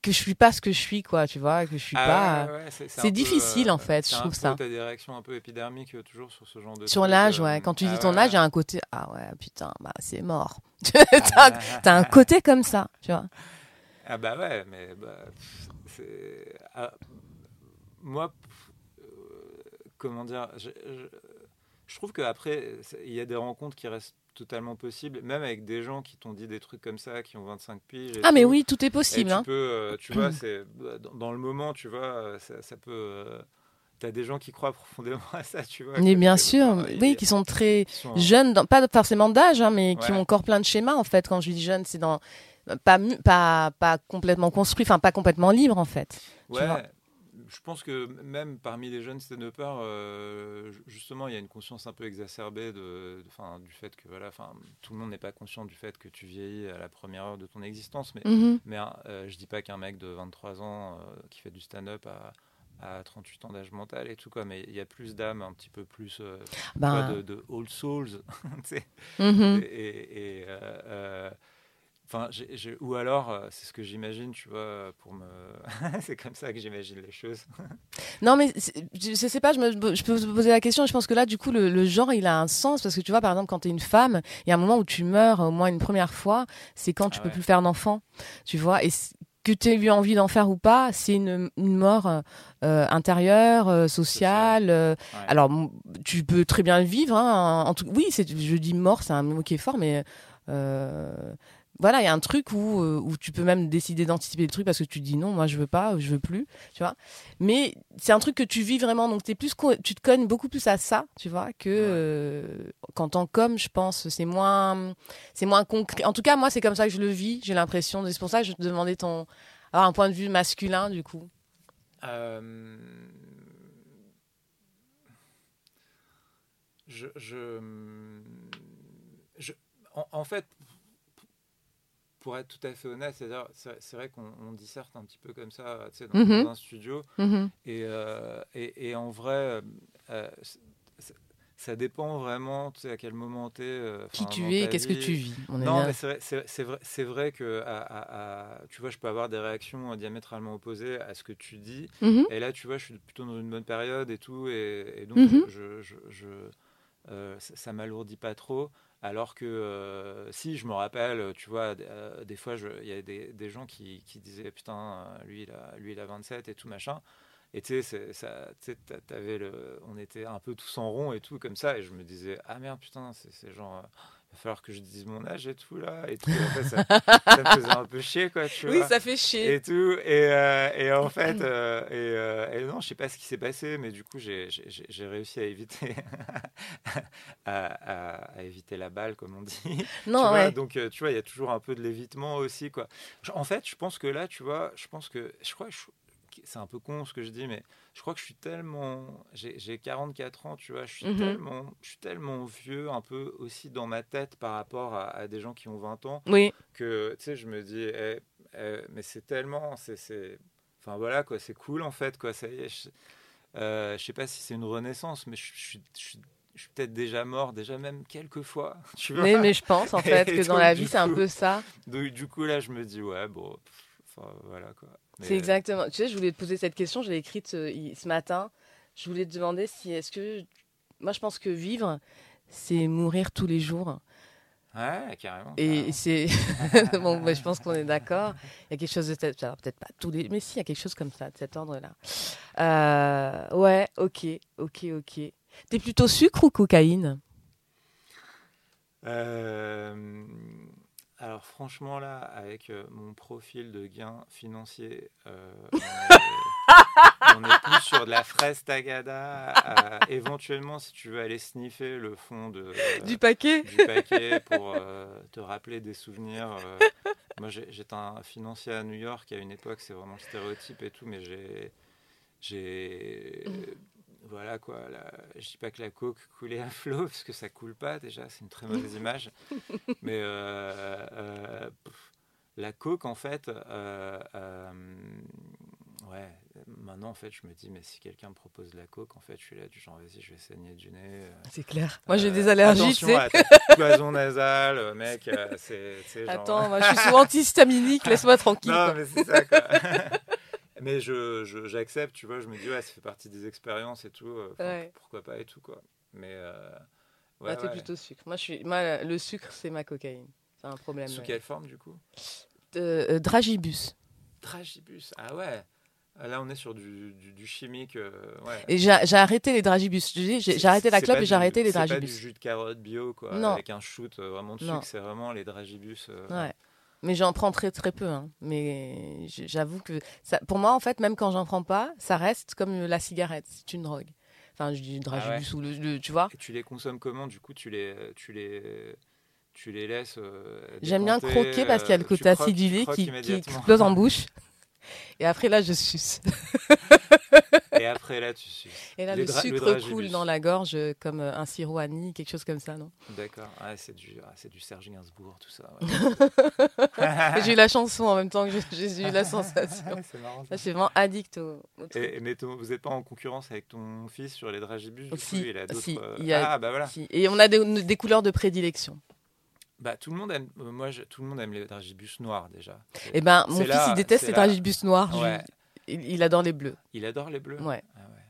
que je suis pas ce que je suis quoi tu vois que je suis Ah pas ouais, ouais, c'est, peu, difficile, en fait, je trouve ça. T'as des réactions un peu épidermiques euh, toujours sur ce genre de sur l'âge euh, ouais quand tu ah dis ton âge il y a un côté ah ouais putain bah c'est mort. (laughs) T'as t'as un côté comme ça tu vois. Ah bah ouais, mais bah, c'est ah, moi euh, comment dire, je, je, je trouve qu'après il y a des rencontres qui restent totalement possibles, même avec des gens qui t'ont dit des trucs comme ça, qui ont 25 piges. ah mais oui tout est Et possible tu hein. peux, euh, tu vois, (clears throat) c'est dans, dans le moment, tu vois, euh, ça, ça peut. euh, T'as des gens qui croient profondément (laughs) à ça, tu vois. mais bien sûr oui qui sont très sont- jeunes, dans- pas forcément d'âge, hein, mais qui ont encore plein de schémas en fait. Quand je dis jeune, c'est dans pas pas pas complètement construit, enfin pas complètement libre en fait. tu Ouais. Je pense que même parmi les jeunes stand-uppers, euh, ju- justement, il y a une conscience un peu exacerbée de, du fait que voilà, tout le monde n'est pas conscient du fait que tu vieillis à la première heure de ton existence. Mais, Mhm. mais euh, je dis pas qu'un mec de 23 ans euh, qui fait du stand-up a, a 38 ans d'âge mental et tout quoi, mais il y a plus d'âme, un petit peu plus euh, Ben, de, de old souls. (laughs) mhm. Et, ou alors, euh, c'est ce que j'imagine, tu vois, pour me. (laughs) c'est comme ça que j'imagine les choses. (laughs) non, mais je, sais pas, je, me, je peux vous poser la question. Je pense que là, du coup, le, genre, il a un sens parce que tu vois, par exemple, quand tu es une femme, il y a un moment où tu meurs au moins une première fois, c'est quand tu ah peux plus faire d'enfant, tu vois. Et que tu aies eu envie d'en faire ou pas, c'est une, une, mort euh, intérieure, euh, sociale. Alors, tu peux très bien le vivre. Hein, en tout, oui, je dis mort, c'est un mot qui est fort, mais voilà, il y a un truc où, euh, où tu peux même décider d'anticiper le truc parce que tu dis non, moi je veux pas, je veux plus, tu vois. Mais c'est un truc que tu vis vraiment, donc es plus, tu te cognes beaucoup plus à ça, tu vois, que euh, quand quand comme je pense, c'est moins, c'est moins concret. En tout cas, moi c'est comme ça que je le vis, j'ai l'impression. C'est pour ça que je te demandais ton, un point de vue masculin du coup. Euh, je, je, en, fait, pour être tout à fait honnête, c'est vrai qu'on disserte un petit peu comme ça dans, mhm. dans un studio. Mhm. Euh, et, et, en vrai, euh, euh, ça dépend vraiment à quel moment tu es. Qui tu es, qu'est-ce que tu vis Non, mais c'est vrai, vrai, vrai, que à, tu vois, je peux avoir des réactions diamétralement opposées à ce que tu dis. Mhm. Et là, tu vois, je suis plutôt dans une bonne période et tout. Et, donc, je, je, je ça m'alourdit pas trop. Alors que euh, si je me rappelle, tu vois, euh, des fois, il y a des, gens qui, disaient putain, lui il, a, lui il a 27 et tout machin. Et tu sais, on était un peu tous en rond et tout comme ça. Et je me disais, ah merde, putain, c'est genre, va falloir que je dise mon âge et tout là. Et tout. ça, ça, me faisait un peu chier, quoi, tu oui, vois. Ça fait chier. Et tout. Et, euh, et en (clears throat) fait, euh, et, euh, et, non, je sais pas ce qui s'est passé, mais du coup, j'ai réussi à éviter, (laughs) à, à, éviter la balle, comme on dit. (laughs) Non, tu ouais. Donc, tu vois, il y a toujours un peu de l'évitement aussi, quoi. En fait, je pense que là, tu vois, je pense que, je crois, c'est un peu con ce que je dis, mais je crois que je suis tellement. J'ai 44 ans, tu vois, je suis, mhm. tellement, je suis tellement vieux, un peu aussi dans ma tête par rapport à, des gens qui ont 20 ans, oui. que, tu sais, je me dis, eh, eh, mais c'est tellement. c'est Enfin voilà, quoi, c'est cool en fait, quoi, ça y est. Je, euh, je sais pas si c'est une renaissance, mais je, je, je je suis peut-être déjà mort, déjà même quelques fois. (laughs) Tu vois mais, mais je pense en fait que dans la vie, c'est un peu ça. Donc, du coup, là, je me dis, ouais, bon, enfin, voilà quoi. C'est exactement. Tu sais, je voulais te poser cette question, je l'ai écrite euh, ce, matin. Je voulais te demander si est-ce que. Moi, je pense que vivre, c'est mourir tous les jours. Ouais, carrément. Et c'est. (laughs) bon, je pense qu'on est d'accord. Il y a quelque chose de. Peut-être pas tous les. Mais si, il y a quelque chose comme ça, de cet ordre-là. Euh, ouais, ok, ok, ok. T'es plutôt sucre ou cocaïne? Euh, alors franchement là, avec euh, mon profil de gain financier, euh, on, est, plus sur de la fraise tagada. Euh, éventuellement, si tu veux aller sniffer le fond de, du paquet, du paquet pour te rappeler des souvenirs. moi, j'étais un financier à New York à une époque, c'est vraiment le stéréotype et tout, mais j'ai j'ai voilà quoi, la, je dis pas que la coke coulait à flot (laughs) parce que ça coule pas déjà, c'est une très mauvaise image. (laughs) Mais euh, euh, la coke en fait, euh, ouais, maintenant en fait je me dis mais si quelqu'un me propose de la coke en fait je suis là du genre vas-y je vais saigner du nez. c'est clair. Moi j'ai des allergies. Attention poison (laughs) nasale, mec. c'est, Attends, moi je suis sous antihistaminique, laisse-moi tranquille. Non mais c'est ça quoi. Mais je, j'accepte, tu vois, je me dis, ouais, ça fait partie des expériences et tout, euh, pourquoi pas et tout, quoi. Mais. Euh, ouais, t'es plutôt sucre. Moi, je suis, moi, le sucre, c'est ma cocaïne. C'est un problème. Sous quelle forme, du coup? Euh, Dragibus. Dragibus, ah ouais. Ah, là, on est sur du, du, chimique. ouais. Et j'ai, arrêté les dragibus. J'ai, arrêté la clope et j'ai arrêté les dragibus. C'est pas du jus de carotte bio, quoi, avec un shoot vraiment de sucre. C'est vraiment les dragibus. ouais. Mais j'en prends très très peu. Hein. Mais j'avoue que ça, pour moi, en fait, même quand j'en prends pas, ça reste comme la cigarette. C'est une drogue. Enfin, je dis dragibus ah ou le, tu vois. Et tu les consommes comment Du coup, tu les, tu les, tu les laisses. Euh, J'aime bien croquer parce qu'il y a le euh, côté acidulé qui, qui explose en bouche. Et après, là, je suce. (laughs) Et après, là, tu suces. Et là, le sucre coule dans la gorge comme euh, un sirop à nid, quelque chose comme ça, non? D'accord. Ah, c'est du, ah, du Serge Gainsbourg, tout ça. (laughs) j'ai eu la chanson en même temps que j'ai eu la sensation. (laughs) c'est marrant. je suis vraiment addict au, Et, mais vous n'êtes pas en concurrence avec ton fils sur les dragibus du si, il a si, euh, Ah, bah voilà. Et on a des, des couleurs de prédilection. bah, tout le monde aime, moi, tout le monde aime les dragibus noirs déjà. Eh ben, mon fils, il déteste les dragibus noirs. Il, adore les bleus. Il adore les bleus Ouais. Ah ouais.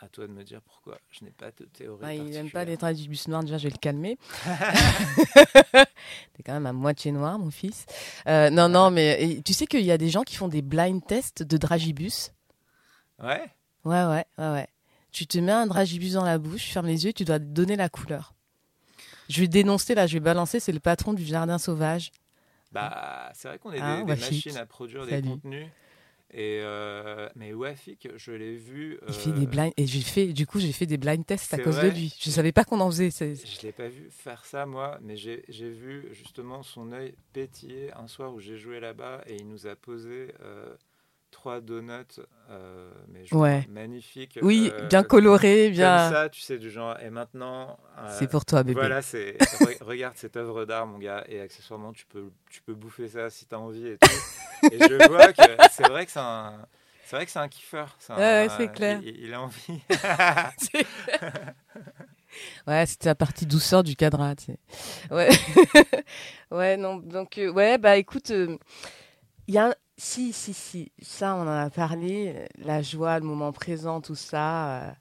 À toi de me dire pourquoi. Je n'ai pas de théorie. Ah, il n'aime pas les dragibus noirs, déjà, je vais le calmer. (laughs) T'es quand même à moitié noir, mon fils. Euh, non, non, mais tu sais qu'il y a des gens qui font des blind tests de dragibus? Ouais Ouais, ouais, ouais, ouais. Tu te mets un dragibus dans la bouche, ferme les yeux, tu dois donner la couleur. Je vais dénoncer, là, je vais balancer, c'est le patron du jardin sauvage. Bah, c'est vrai qu'on est ah, des, machines à produire des contenus. Et euh, mais Wafik, je l'ai vu. Il fait des euh, blind et j'ai fait du coup j'ai fait des blind tests à cause de lui. Je savais pas qu'on en faisait. Je l'ai pas vu faire ça moi, mais j'ai vu justement son œil pétiller un soir où j'ai joué là-bas et il nous a posé euh, trois donuts, euh, mais ouais. magnifiques. Oui, euh, bien colorés, bien. Comme ça, tu sais, du genre. Et maintenant. Euh, c'est pour toi, bébé. Voilà, c'est. (laughs) regarde cette œuvre d'art, mon gars, et accessoirement, tu peux, tu peux bouffer ça si tu as envie et tout. (laughs) et je vois que c'est vrai que c'est un. C'est vrai que c'est un kiffeur. ouais, c'est clair. Il, a envie. (laughs) ouais, c'était la partie douceur du cadre, tu sais. Ouais. ouais, non, donc, ouais, bah écoute, il y a si, si, si. Ça, on en a parlé. La joie, le moment présent, tout ça. Euh.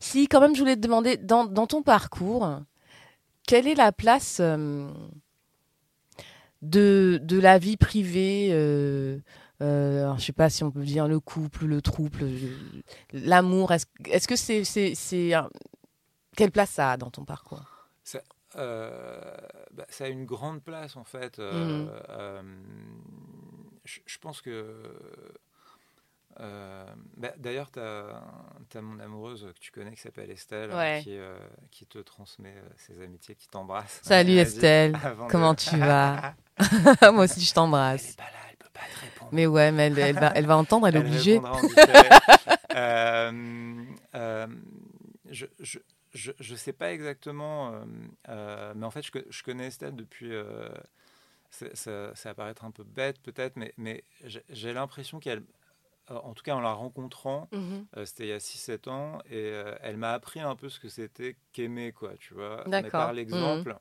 Si, quand même, je voulais te demander, dans, ton parcours, quelle est la place euh, de, de la vie privée euh, euh, Je sais pas si on peut dire le couple, le trouble, l'amour. Est-ce est que c'est. c'est, Quelle place ça a dans ton parcours? Ça, bah, ça, a une grande place, en fait. Mmh je, pense que. Euh, bah, d'ailleurs, tu as, mon amoureuse que tu connais qui s'appelle Estelle, qui, euh, qui, te transmet euh, ses amitiés, qui t'embrasse. Salut Estelle, (laughs) comment tu vas (laughs) Moi aussi, je t'embrasse. Elle elle peut pas te répondre. Mais ouais, mais elle, va, elle va, entendre, elle est obligée. (laughs) je, je, je, je, sais pas exactement, mais en fait, je, je connais Estelle depuis ça, ça, va paraître un peu bête peut-être, mais, mais j'ai l'impression qu'elle, euh, en tout cas en la rencontrant, mhm. euh, c'était il y a 6-7 ans, et euh, elle m'a appris un peu ce que c'était qu'aimer, quoi, tu vois, mais par l'exemple. Mhm.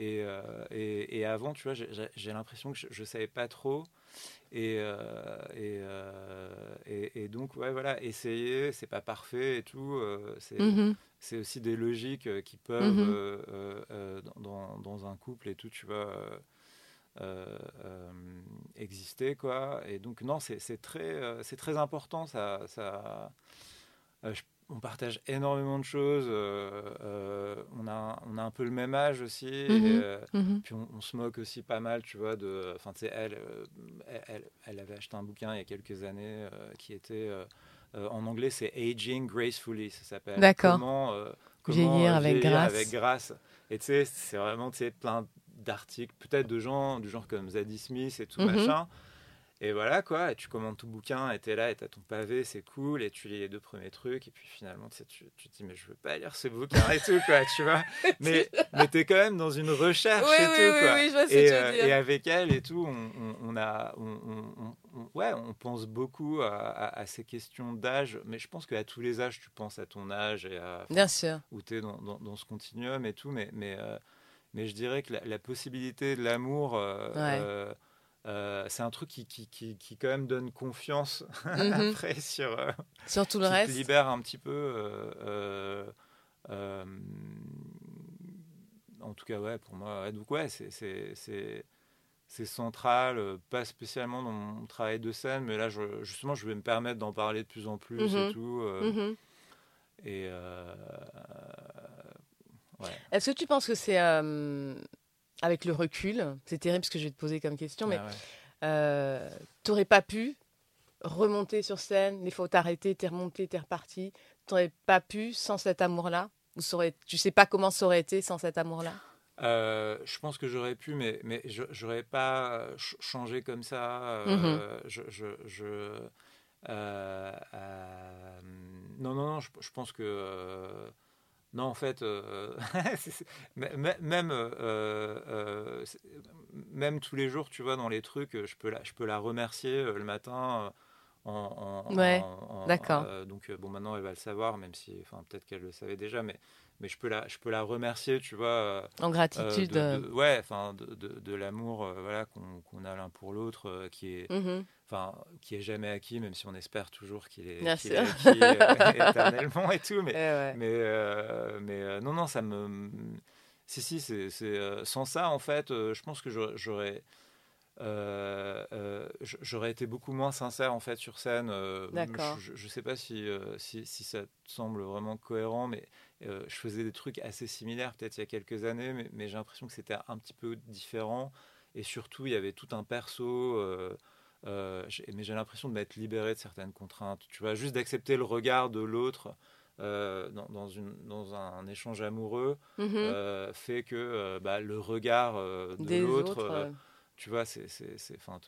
Et, et, et, avant, tu vois, j'ai l'impression que je ne savais pas trop. Et, et, et, donc, ouais, voilà, essayer, c'est pas parfait et tout. c'est mhm. c'est aussi des logiques qui peuvent, dans, dans, un couple et tout, tu vois exister quoi et donc non c'est très euh, c'est très important ça, ça on partage énormément de choses. on, a, on a un peu le même âge aussi. Mhm. Mhm. Puis on, se moque aussi pas mal, tu vois. De, enfin, tu sais, elle, elle, elle, avait acheté un bouquin il y a quelques années qui était en anglais, c'est Aging Gracefully, ça s'appelle. D'accord. Comment, vieillir, avec, grâce. avec grâce. Et tu sais, c'est vraiment tu sais, plein d'articles, peut-être de gens du genre comme Zadie Smith et tout mhm. machin. Et voilà quoi, et tu commandes tout bouquin, et t'es là, et t'as ton pavé, c'est cool, et tu lis les deux premiers trucs, et puis finalement tu, tu, te dis, mais je veux pas lire ce bouquin et tout, quoi, tu vois. (laughs) Mais, mais t'es quand même dans une recherche et tout, quoi. et, euh, et, avec elle et tout, on, on, a, on, ouais, on pense beaucoup à, ces questions d'âge, mais je pense qu'à tous les âges, tu penses à ton âge et à. Bien sûr. Où t'es dans, dans, dans, ce continuum et tout, mais. mais euh, mais je dirais que la, possibilité de l'amour, euh, euh, euh, c'est un truc qui, qui, qui, qui, quand même donne confiance (laughs) mhm. après sur, sur tout le reste. Qui libère un petit peu. en tout cas, ouais, pour moi. donc, ouais, c'est c'est central, pas spécialement dans mon travail de scène, mais là, je, justement, je vais me permettre d'en parler de plus en plus et mhm. tout. Mhm. Et est-ce que tu penses que c'est euh, avec le recul, c'est terrible ce que je vais te poser comme question, mais ah euh, tu n'aurais pas pu remonter sur scène, les fois où t'arrêté, t'es remonté, t'es reparti, t'aurais pas pu sans cet amour-là? Ou saurais, tu sais pas comment ça aurait été sans cet amour-là? Euh, je pense que j'aurais pu, mais, mais je n'aurais pas changé comme ça. Mm-hmm. Je, je, je non, non, non, je, je pense que non, en fait, euh, (laughs) même, euh, euh, même tous les jours, tu vois, dans les trucs, je peux la, je peux la remercier le matin. En, ouais, d'accord. donc, bon, maintenant, elle va le savoir, même si, enfin, peut-être qu'elle le savait déjà, mais, mais je peux la, je peux la remercier, tu vois. en gratitude. De, ouais, enfin, de, de, l'amour, voilà, qu'on a l'un pour l'autre, qui est. Mmh enfin, qui est jamais acquis, même si on espère toujours qu'il est, qu est, acquis (laughs) (laughs) éternellement et tout. Mais, eh mais, mais non, non, ça me. Si, si, c'est sans ça, en fait, je pense que j'aurais euh, euh, j'aurais été beaucoup moins sincère en fait sur scène. Euh, je ne sais pas si, si, si, ça te semble vraiment cohérent, mais je faisais des trucs assez similaires peut-être il y a quelques années, mais, mais j'ai l'impression que c'était un petit peu différent. Et surtout, il y avait tout un perso. mais j'ai l'impression de m'être libéré de certaines contraintes. Tu vois, juste d'accepter le regard de l'autre. dans, dans, une, dans, un, échange amoureux mm-hmm. fait que bah, le regard de l'autre tu vois, c'est. Enfin,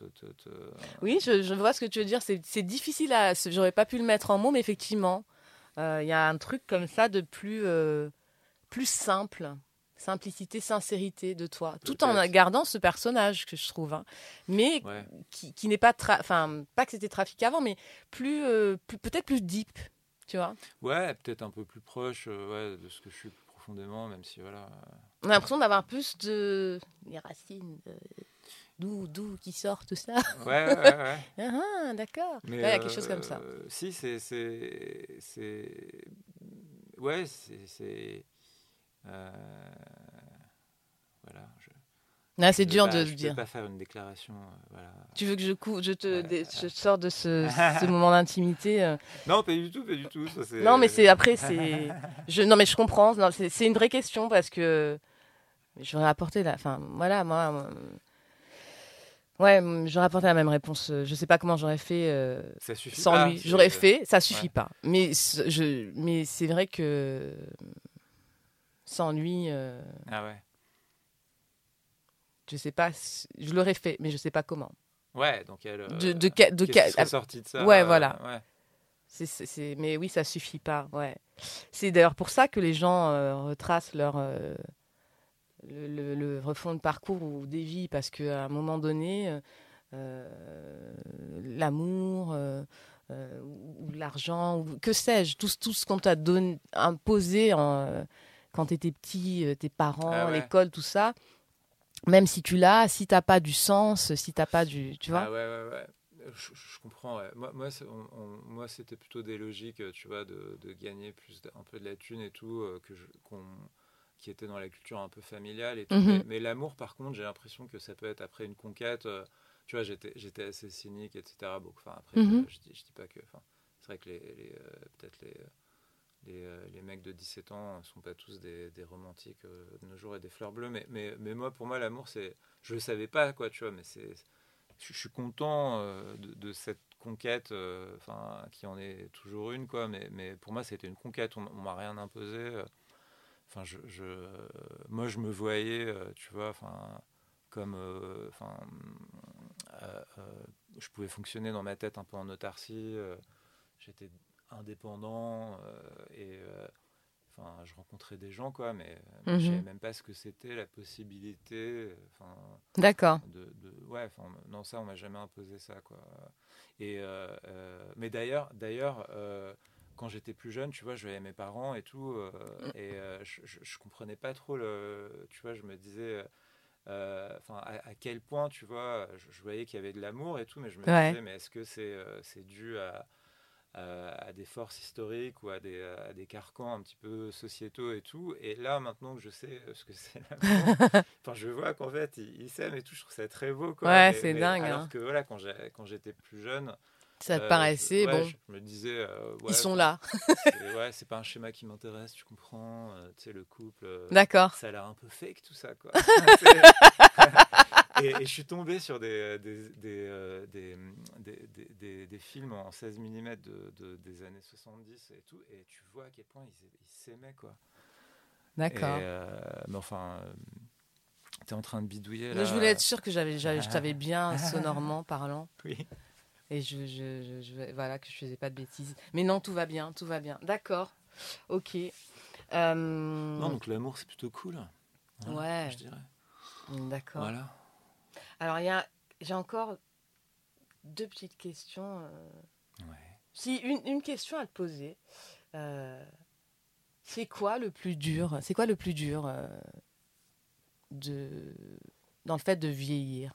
Oui, je, je, vois ce que tu veux dire. C'est difficile à. J'aurais pas pu le mettre en mots, mais effectivement, euh, il y a un truc comme ça de plus, euh, plus simple. Simplicité, sincérité de toi. Tout en gardant ce personnage que je trouve. Hein. mais qui, qui n'est pas. Enfin, pas que c'était trafiqué avant, mais plus, euh, plus peut-être plus deep. Tu vois Ouais, peut-être un peu plus proche ouais, de ce que je suis profondément, même si voilà. On a l'impression d'avoir plus de. les racines. De d'où, d'où qui sort tout ça. Ouais, ouais, ouais. (laughs) ah, ah d'accord. Il y a quelque chose comme ça. Euh, si, c'est. c'est, c'est... Ouais, c'est. c'est euh, voilà. Je... Ah, c'est dur de le dire. Je ne peux pas faire une déclaration. Euh, voilà. Tu veux que je, cou je te je sors de ce, (laughs) ce moment d'intimité Non, pas du tout, pas du tout. Ça, non, mais c'est après, c'est. (laughs) Je, non, mais je comprends. C'est une vraie question parce que j'aurais apporté la. Enfin, voilà, moi Ouais, j'aurais apporté la même réponse. Je sais pas comment j'aurais fait euh, sans lui. J'aurais fait, ça suffit pas. Mais je, mais c'est vrai que sans lui. Euh, ah ouais. Je sais pas, je l'aurais fait, mais je sais pas comment. Ouais, donc elle. De de de, de sorti de ça. Ouais, voilà. Ouais. Mais oui, ça suffit pas. Ouais. C'est d'ailleurs pour ça que les gens euh, retracent leur le, le, refond de parcours ou des vies, parce qu'à un moment donné, euh, euh, l'amour euh, ou l'argent, ou que sais-je, tout, tout ce qu'on t'a donné, imposé en, quand tu étais petit, tes parents, ah l'école, tout ça, même si tu l'as, si t'as pas du sens, si t'as pas du. Tu vois ah ouais, ouais, ouais. Je, comprends. Moi, moi, moi c'était plutôt des logiques, tu vois, de, de gagner plus un peu de la thune et tout, que qu'on qui était dans la culture un peu familiale et tout. Mhm. Mais, l'amour, par contre, j'ai l'impression que ça peut être après une conquête. Euh, tu vois, j'étais, assez cynique, etc. Bon, enfin, après, mhm. je, dis, je dis pas que. C'est vrai que les, les euh, peut-être les, les, euh, les, mecs de 17 ans ne sont pas tous des, des romantiques de nos jours et des fleurs bleues. Mais, mais, mais moi, pour moi, l'amour, c'est. Je le savais pas, quoi, tu vois, mais c'est. Je, suis content de, de, cette conquête, enfin, qui en est toujours une, quoi. Mais, mais pour moi, c'était une conquête. On, on m'a rien imposé. Enfin, je, je, moi, je me voyais, euh, tu vois, enfin, comme, euh, enfin, euh, je pouvais fonctionner dans ma tête un peu en autarcie. J'étais indépendant et enfin je rencontrais des gens quoi mais, je ne je savais mhm. même pas ce que c'était la possibilité enfin d'accord de, ouais enfin non ça on m'a jamais imposé ça quoi et mais d'ailleurs d'ailleurs quand j'étais plus jeune, tu vois, je voyais mes parents et tout, euh, mm. et euh, je, je, comprenais pas trop le, tu vois, je me disais, euh, enfin, à, quel point, tu vois, je, voyais qu'il y avait de l'amour et tout, mais je me disais, mais est-ce que c'est c'est dû à, à, des forces historiques ou à des, à des carcans un petit peu sociétaux et tout? Et là, maintenant que je sais ce que c'est (laughs) l'amour, enfin, je vois qu'en fait, ils s'aiment et tout, je trouve ça très beau. Quoi. Ouais, c'est dingue. Alors hein. que voilà, quand j'étais plus jeune, ça te paraissait bon. Je me disais. Euh, Ils sont là. (laughs) ouais, c'est pas un schéma qui m'intéresse, tu comprends. Euh, tu sais, le couple. Euh, D'accord. Ça a l'air un peu fake tout ça, quoi. (laughs) (laughs) et, je suis tombé sur des, des, des, des, des films en 16 mm de, des années 70 et tout, et tu vois à quel point ils s'aimaient, quoi. D'accord. mais enfin. tu es en train de bidouiller là. Je voulais être sûr que j'avais, je t'avais bien sonorement parlant. Oui et je, je, je, voilà que je faisais pas de bêtises. Mais non, tout va bien, tout va bien. D'accord. Ok. Euh, non, donc l'amour c'est plutôt cool. ouais. Je dirais. D'accord. Voilà. Alors il y a, j'ai encore deux petites questions. Euh. Ouais. Si une, une, question à te poser. Euh, C'est quoi le plus dur C'est quoi le plus dur de dans le fait de vieillir?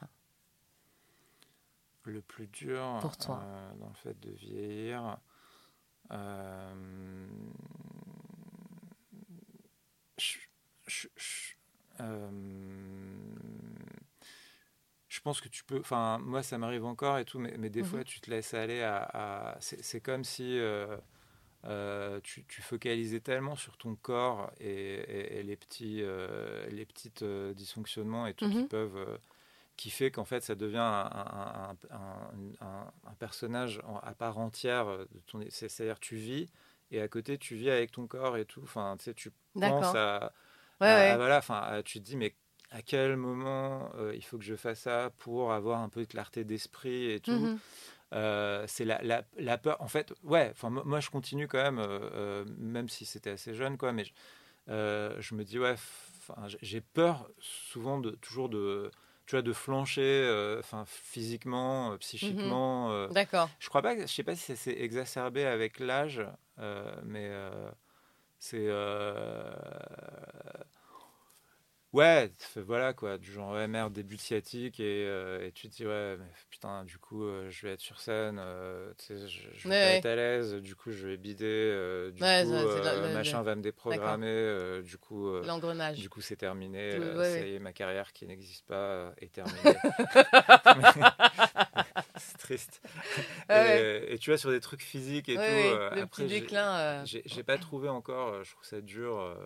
Le plus dur Pour toi. euh, dans le fait de vieillir. euh, je, je- je- euh, je pense que tu peux. Enfin, moi, ça m'arrive encore et tout, mais, mais des Mhm. fois, tu te laisses aller à. à- c'est comme si. tu, tu focalisais tellement sur ton corps et, et- et les petits, les petites dysfonctionnements et tout qui Mhm. peuvent, qui fait qu'en fait ça devient un, un- un- un- un- un personnage à part entière euh, de ton, c'est- c'est-à-dire tu vis et à côté tu vis avec ton corps et tout. Enfin, tu sais, tu penses à, Ouais, à- ouais. à- voilà, enfin, à- tu te dis mais à quel moment euh, il faut que je fasse ça pour avoir un peu de clarté d'esprit et tout? Mhm. Euh, c'est la, la, la peur. En fait, ouais, enfin, mo- moi je continue quand même, euh, même si c'était assez jeune, quoi, mais je, je me dis, ouais, j'ai peur souvent de toujours de. Tu vois, de flancher, euh, physiquement, euh, psychiquement. euh, D'accord. je crois pas, je sais pas si ça s'est exacerbé avec l'âge, mais c'est ouais, voilà quoi, du genre ouais, merde, début de sciatique et, euh, et tu te dis ouais, mais putain, du coup, euh, je vais être sur scène, euh, tu sais, je, je vais Ouais, pas ouais. être à l'aise, du coup, je vais bider, euh, du coup, le- machin le- va me déprogrammer, du coup. L'engrenage. du coup, c'est terminé. Ça y est, ma carrière qui n'existe pas est terminée. (laughs) (laughs) c'est triste. Et, tu vois, sur des trucs physiques et tout, le après, déclin. j'ai pas trouvé encore, je trouve ça dur.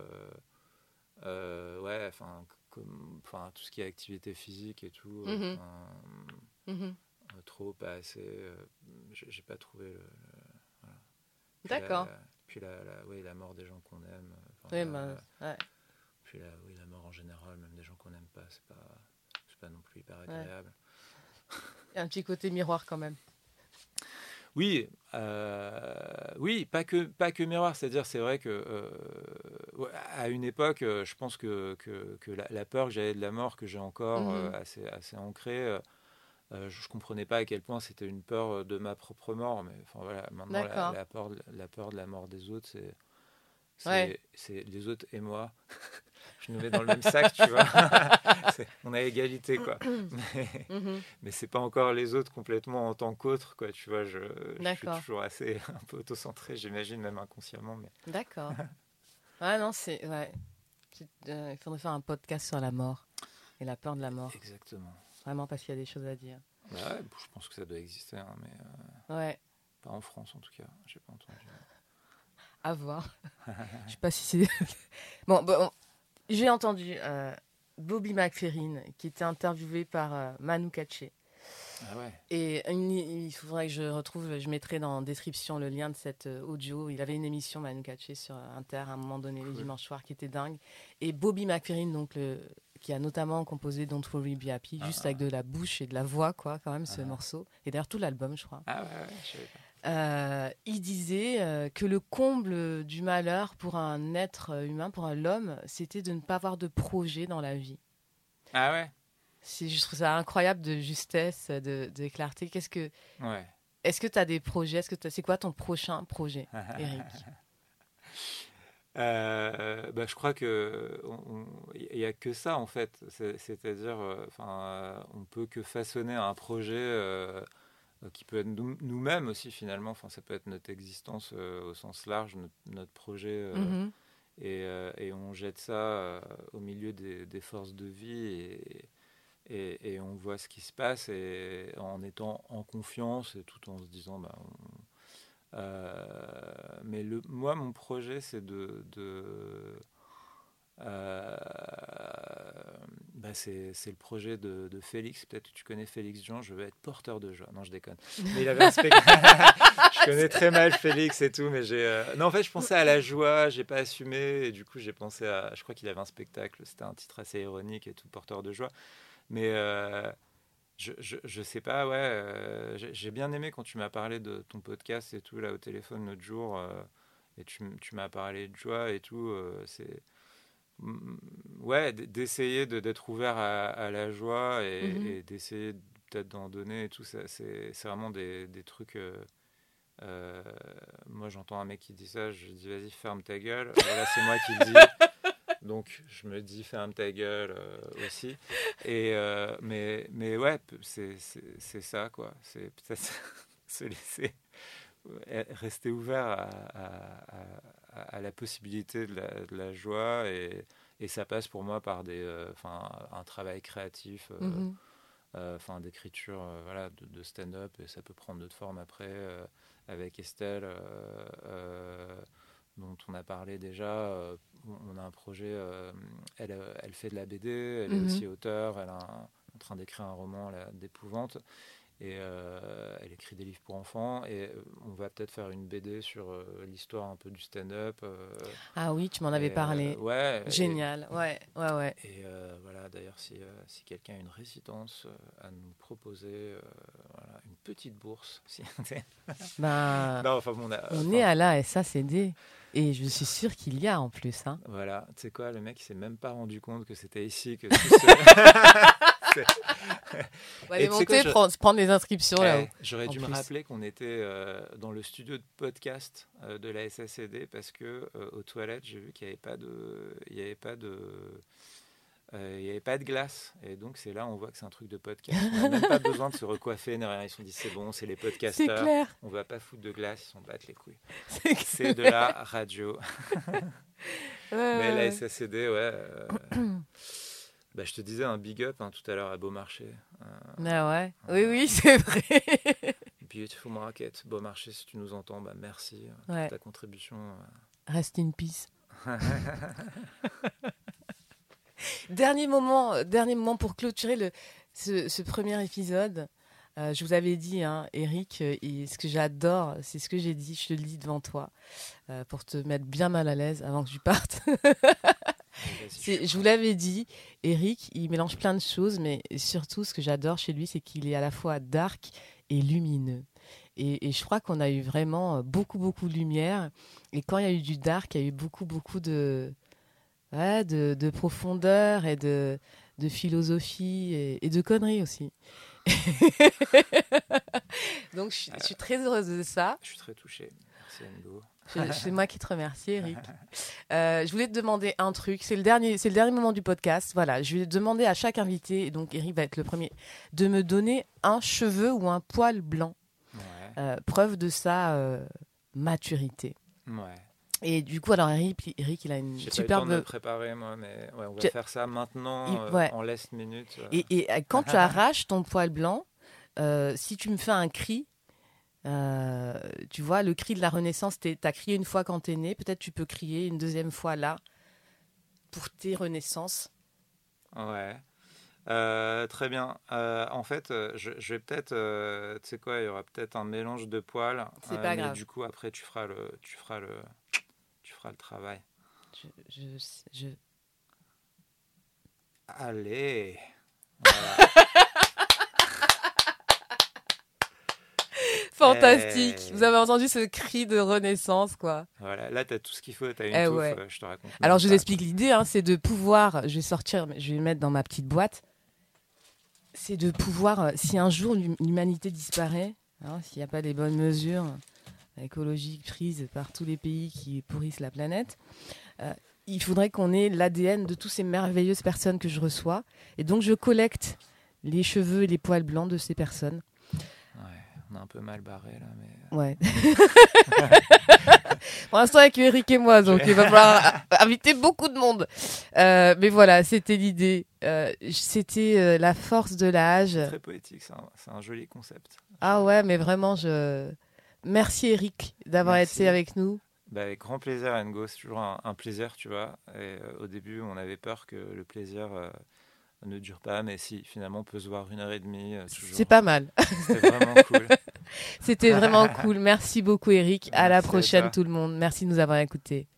Euh, ouais, enfin, comme, enfin, tout ce qui est activité physique et tout. euh, Mhm. mhm. euh, trop, pas assez. j'ai pas trouvé le. le- voilà. Puis D'accord. Puis la, la, la mort des gens qu'on aime. Oui, la- bah, ouais. puis la, oui, la mort en général, même des gens qu'on n'aime pas, c'est pas, c'est pas non plus hyper agréable. Il y a un petit côté miroir quand même. Oui, euh, oui, pas que, pas que miroir. C'est-à-dire, c'est vrai que euh, à une époque, euh, je pense que, que, que la, la peur que j'avais de la mort, que j'ai encore euh, assez, assez ancrée, je, je comprenais pas à quel point c'était une peur de ma propre mort. Mais enfin voilà, maintenant la, peur, de- la peur de la mort des autres, c'est, c'est, Ouais. c'est les autres et moi. (laughs) je nous mets dans le même sac, tu vois. (laughs) On a égalité, quoi. (clears throat) Mais, Mhm. mais c'est pas encore les autres complètement en tant qu'autres quoi tu vois je, je suis toujours assez (laughs) un peu autocentré j'imagine même inconsciemment mais (laughs) D'accord. Ah non, c'est. Ouais. Euh, il faudrait faire un podcast sur la mort et la peur de la mort. exactement Vraiment parce qu'il y a des choses à dire. Bah ouais, je pense que ça doit exister hein, mais euh, Ouais, pas en France en tout cas j'ai pas entendu à voir. Je sais pas si c'est. bon, bon, j'ai entendu euh, Bobby McFerrin qui était interviewé par euh, Manu Katché. ah ouais Et une- il faudrait que je retrouve, je mettrai dans la description le lien de cette euh, audio. Il avait une émission Manu Katché sur euh, Inter à un moment donné, les Cool. dimanches soirs, qui était dingue. Et Bobby McFerrin, donc le, qui a notamment composé Don't Worry Be Happy, juste Ah. avec de la bouche et de la voix, quoi, quand même, ce Ah. morceau. Et d'ailleurs tout l'album, je crois. ah ouais, ouais je pas. Euh, il disait euh, que le comble du malheur pour un être humain, pour l'homme, c'était de ne pas avoir de projet dans la vie. ah ouais? Je trouve ça incroyable de justesse, de, de clarté. Qu'est-ce que, ouais. est-ce que tu as des projets? Est-ce que t'as- c'est quoi ton prochain projet, (laughs) Eric? Euh, bah, je crois que il n'y a que ça en fait. C'est- c'est-à-dire enfin on peut que façonner un projet qui peut être nous- nous-mêmes aussi finalement enfin ça peut être notre existence euh, au sens large notre, projet euh, Mhm. et, euh, et on jette ça euh, au milieu des, des forces de vie et, et, et on voit ce qui se passe et en étant en confiance et tout en se disant bah, on- euh, mais le, moi mon projet c'est de, de euh, bah, c'est le projet de, Félix peut-être que tu connais Félix Jean je veux être porteur de joie non je déconne mais il avait un spectacle (laughs) je connais très mal Félix et tout, mais j'ai. euh, Non, en fait, je pensais à la joie, j'ai pas assumé, et du coup, j'ai pensé à. Je crois qu'il avait un spectacle, c'était un titre assez ironique et tout, porteur de joie. Mais euh, je, je, sais pas, ouais. euh, j'ai- bien aimé quand tu m'as parlé de ton podcast et tout, là, au téléphone l'autre jour, et tu, tu m'as parlé de joie et tout. c'est. Mm, Ouais, d'essayer de- d'être ouvert à, à la joie et, Mhm. et d'essayer peut-être d'en donner et tout, ça, c'est vraiment des, des trucs. euh, euh, moi, j'entends un mec qui dit ça, je dis vas-y, ferme ta gueule. là, c'est moi qui le dis. (laughs) Donc, je me dis ferme ta gueule euh, aussi. Et, mais, mais ouais, c'est ça, quoi. C'est peut-être (laughs) se laisser rester ouvert à, à, à, la possibilité de la, de la joie. Et, et, ça passe pour moi par des, enfin un travail créatif. Mm-hmm. enfin d'écriture voilà de, de stand-up et ça peut prendre d'autres formes après avec Estelle, euh, euh, dont on a parlé déjà. Euh, on a un projet, elle, elle fait de la BD, elle est mhm. aussi auteure, elle est en train d'écrire un roman d'épouvante et euh, elle écrit des livres pour enfants et euh, on va peut-être faire une BD sur euh, l'histoire un peu du stand-up. ah oui, tu m'en avais parlé. ouais. Génial, ouais, ouais, ouais. Et voilà, d'ailleurs, si, si quelqu'un a une résidence à nous proposer, voilà, une petite bourse. (laughs) Si... ben, non, enfin, on, on est à la SACD. Et je suis sûr qu'il y a en plus. Hein. Voilà, tu sais quoi, le mec il s'est même pas rendu compte que c'était ici que (laughs) On va aller monter, prendre, les inscriptions. Eh, j'aurais dû me rappeler qu'on était euh, dans le studio de podcast euh, de la SACD parce que euh, aux toilettes, j'ai vu qu'il n'y avait pas de, il y avait pas de, il n'y avait pas de glace. Et donc, c'est là on voit que c'est un truc de podcast. On n'a même pas besoin de se recoiffer. Ils se sont dit, c'est bon, c'est les podcasteurs. On va pas foutre de glace, ils s'en battent les couilles. (laughs) C'est de la radio. (laughs) Mais la SACD, ouais. (clears throat) Bah, je te disais un big up hein, tout à l'heure à Beaumarchais. ah ouais, oui, oui, (laughs) c'est vrai. Beautiful Market, Beaumarchais, si tu nous entends, bah, merci euh, pour ta contribution. Euh. Reste in peace. (laughs) dernier, moment, dernier moment pour clôturer le, ce, premier épisode. je vous avais dit, hein, Eric, ce que j'adore, c'est ce que j'ai dit, je te le dis devant toi, pour te mettre bien mal à l'aise avant que tu partes. (laughs) je vous l'avais dit, Eric, il mélange plein de choses, mais surtout, ce que j'adore chez lui, c'est qu'il est à la fois dark et lumineux. Et, je crois qu'on a eu vraiment euh, beaucoup, beaucoup de lumière. Et quand il y a eu du dark, il y a eu beaucoup, beaucoup de, de, profondeur et de, de philosophie et, de conneries aussi. (laughs) Donc, je, je, suis très heureuse de ça. Je suis très touchée. Merci, Endo. C'est moi qui te remercie, Eric. (laughs) Euh, je voulais te demander un truc. C'est le dernier, c'est le dernier moment du podcast. Voilà, je vais demander à chaque invité, et donc Eric va être le premier, de me donner un cheveu ou un poil blanc, euh, preuve de sa euh, maturité. Ouais. Et du coup, alors Eric, Eric il a une superbe. Pas eu le temps de préparer moi, mais ouais, on va faire ça maintenant, en laisse minute. Et, et quand tu (laughs) arraches ton poil blanc, si tu me fais un cri, euh, tu vois, le cri de la Renaissance, tu as crié une fois quand tu es né, peut-être tu peux crier une deuxième fois là pour tes renaissances. Ouais. Euh, très bien. Euh, en fait, je, vais peut-être, tu sais quoi, il y aura peut-être un mélange de poils. C'est pas grave. Du coup, après, tu feras le, tu feras le, tu feras le travail. Je, je... Allez. (laughs) Fantastique. Eh. Vous avez entendu ce cri de renaissance, quoi. Voilà, là, tu as tout ce qu'il faut. Tu as une eh touffe, euh, je te raconte. Alors, je vous explique l'idée, hein, c'est de pouvoir, je vais sortir, je vais le mettre dans ma petite boîte, c'est de pouvoir, euh, si un jour l'humanité disparaît, hein, s'il n'y a pas les bonnes mesures écologiques prises par tous les pays qui pourrissent la planète, euh, il faudrait qu'on ait l'ADN de toutes ces merveilleuses personnes que je reçois. Et donc, je collecte les cheveux et les poils blancs de ces personnes on a un peu mal barré là. Mais... Euh. Ouais. (laughs) Pour l'instant, avec Eric et moi, donc il va (laughs) falloir inviter beaucoup de monde. Euh, mais voilà, c'était l'idée. Euh, c'était la force de l'âge. Très poétique, c'est un, joli concept. Ah ouais, mais vraiment, je. Merci Eric d'avoir été avec nous. Bah, avec grand plaisir, Ngo. C'est toujours un, un, plaisir, tu vois. Et, au début, on avait peur que le plaisir ne dure pas, mais si, finalement, on peut se voir une heure et demie. Euh, c'est pas mal. C'était vraiment cool. (laughs) C'était vraiment cool. Merci beaucoup, Eric. à la prochaine, tout le monde. Merci de nous avoir écoutés.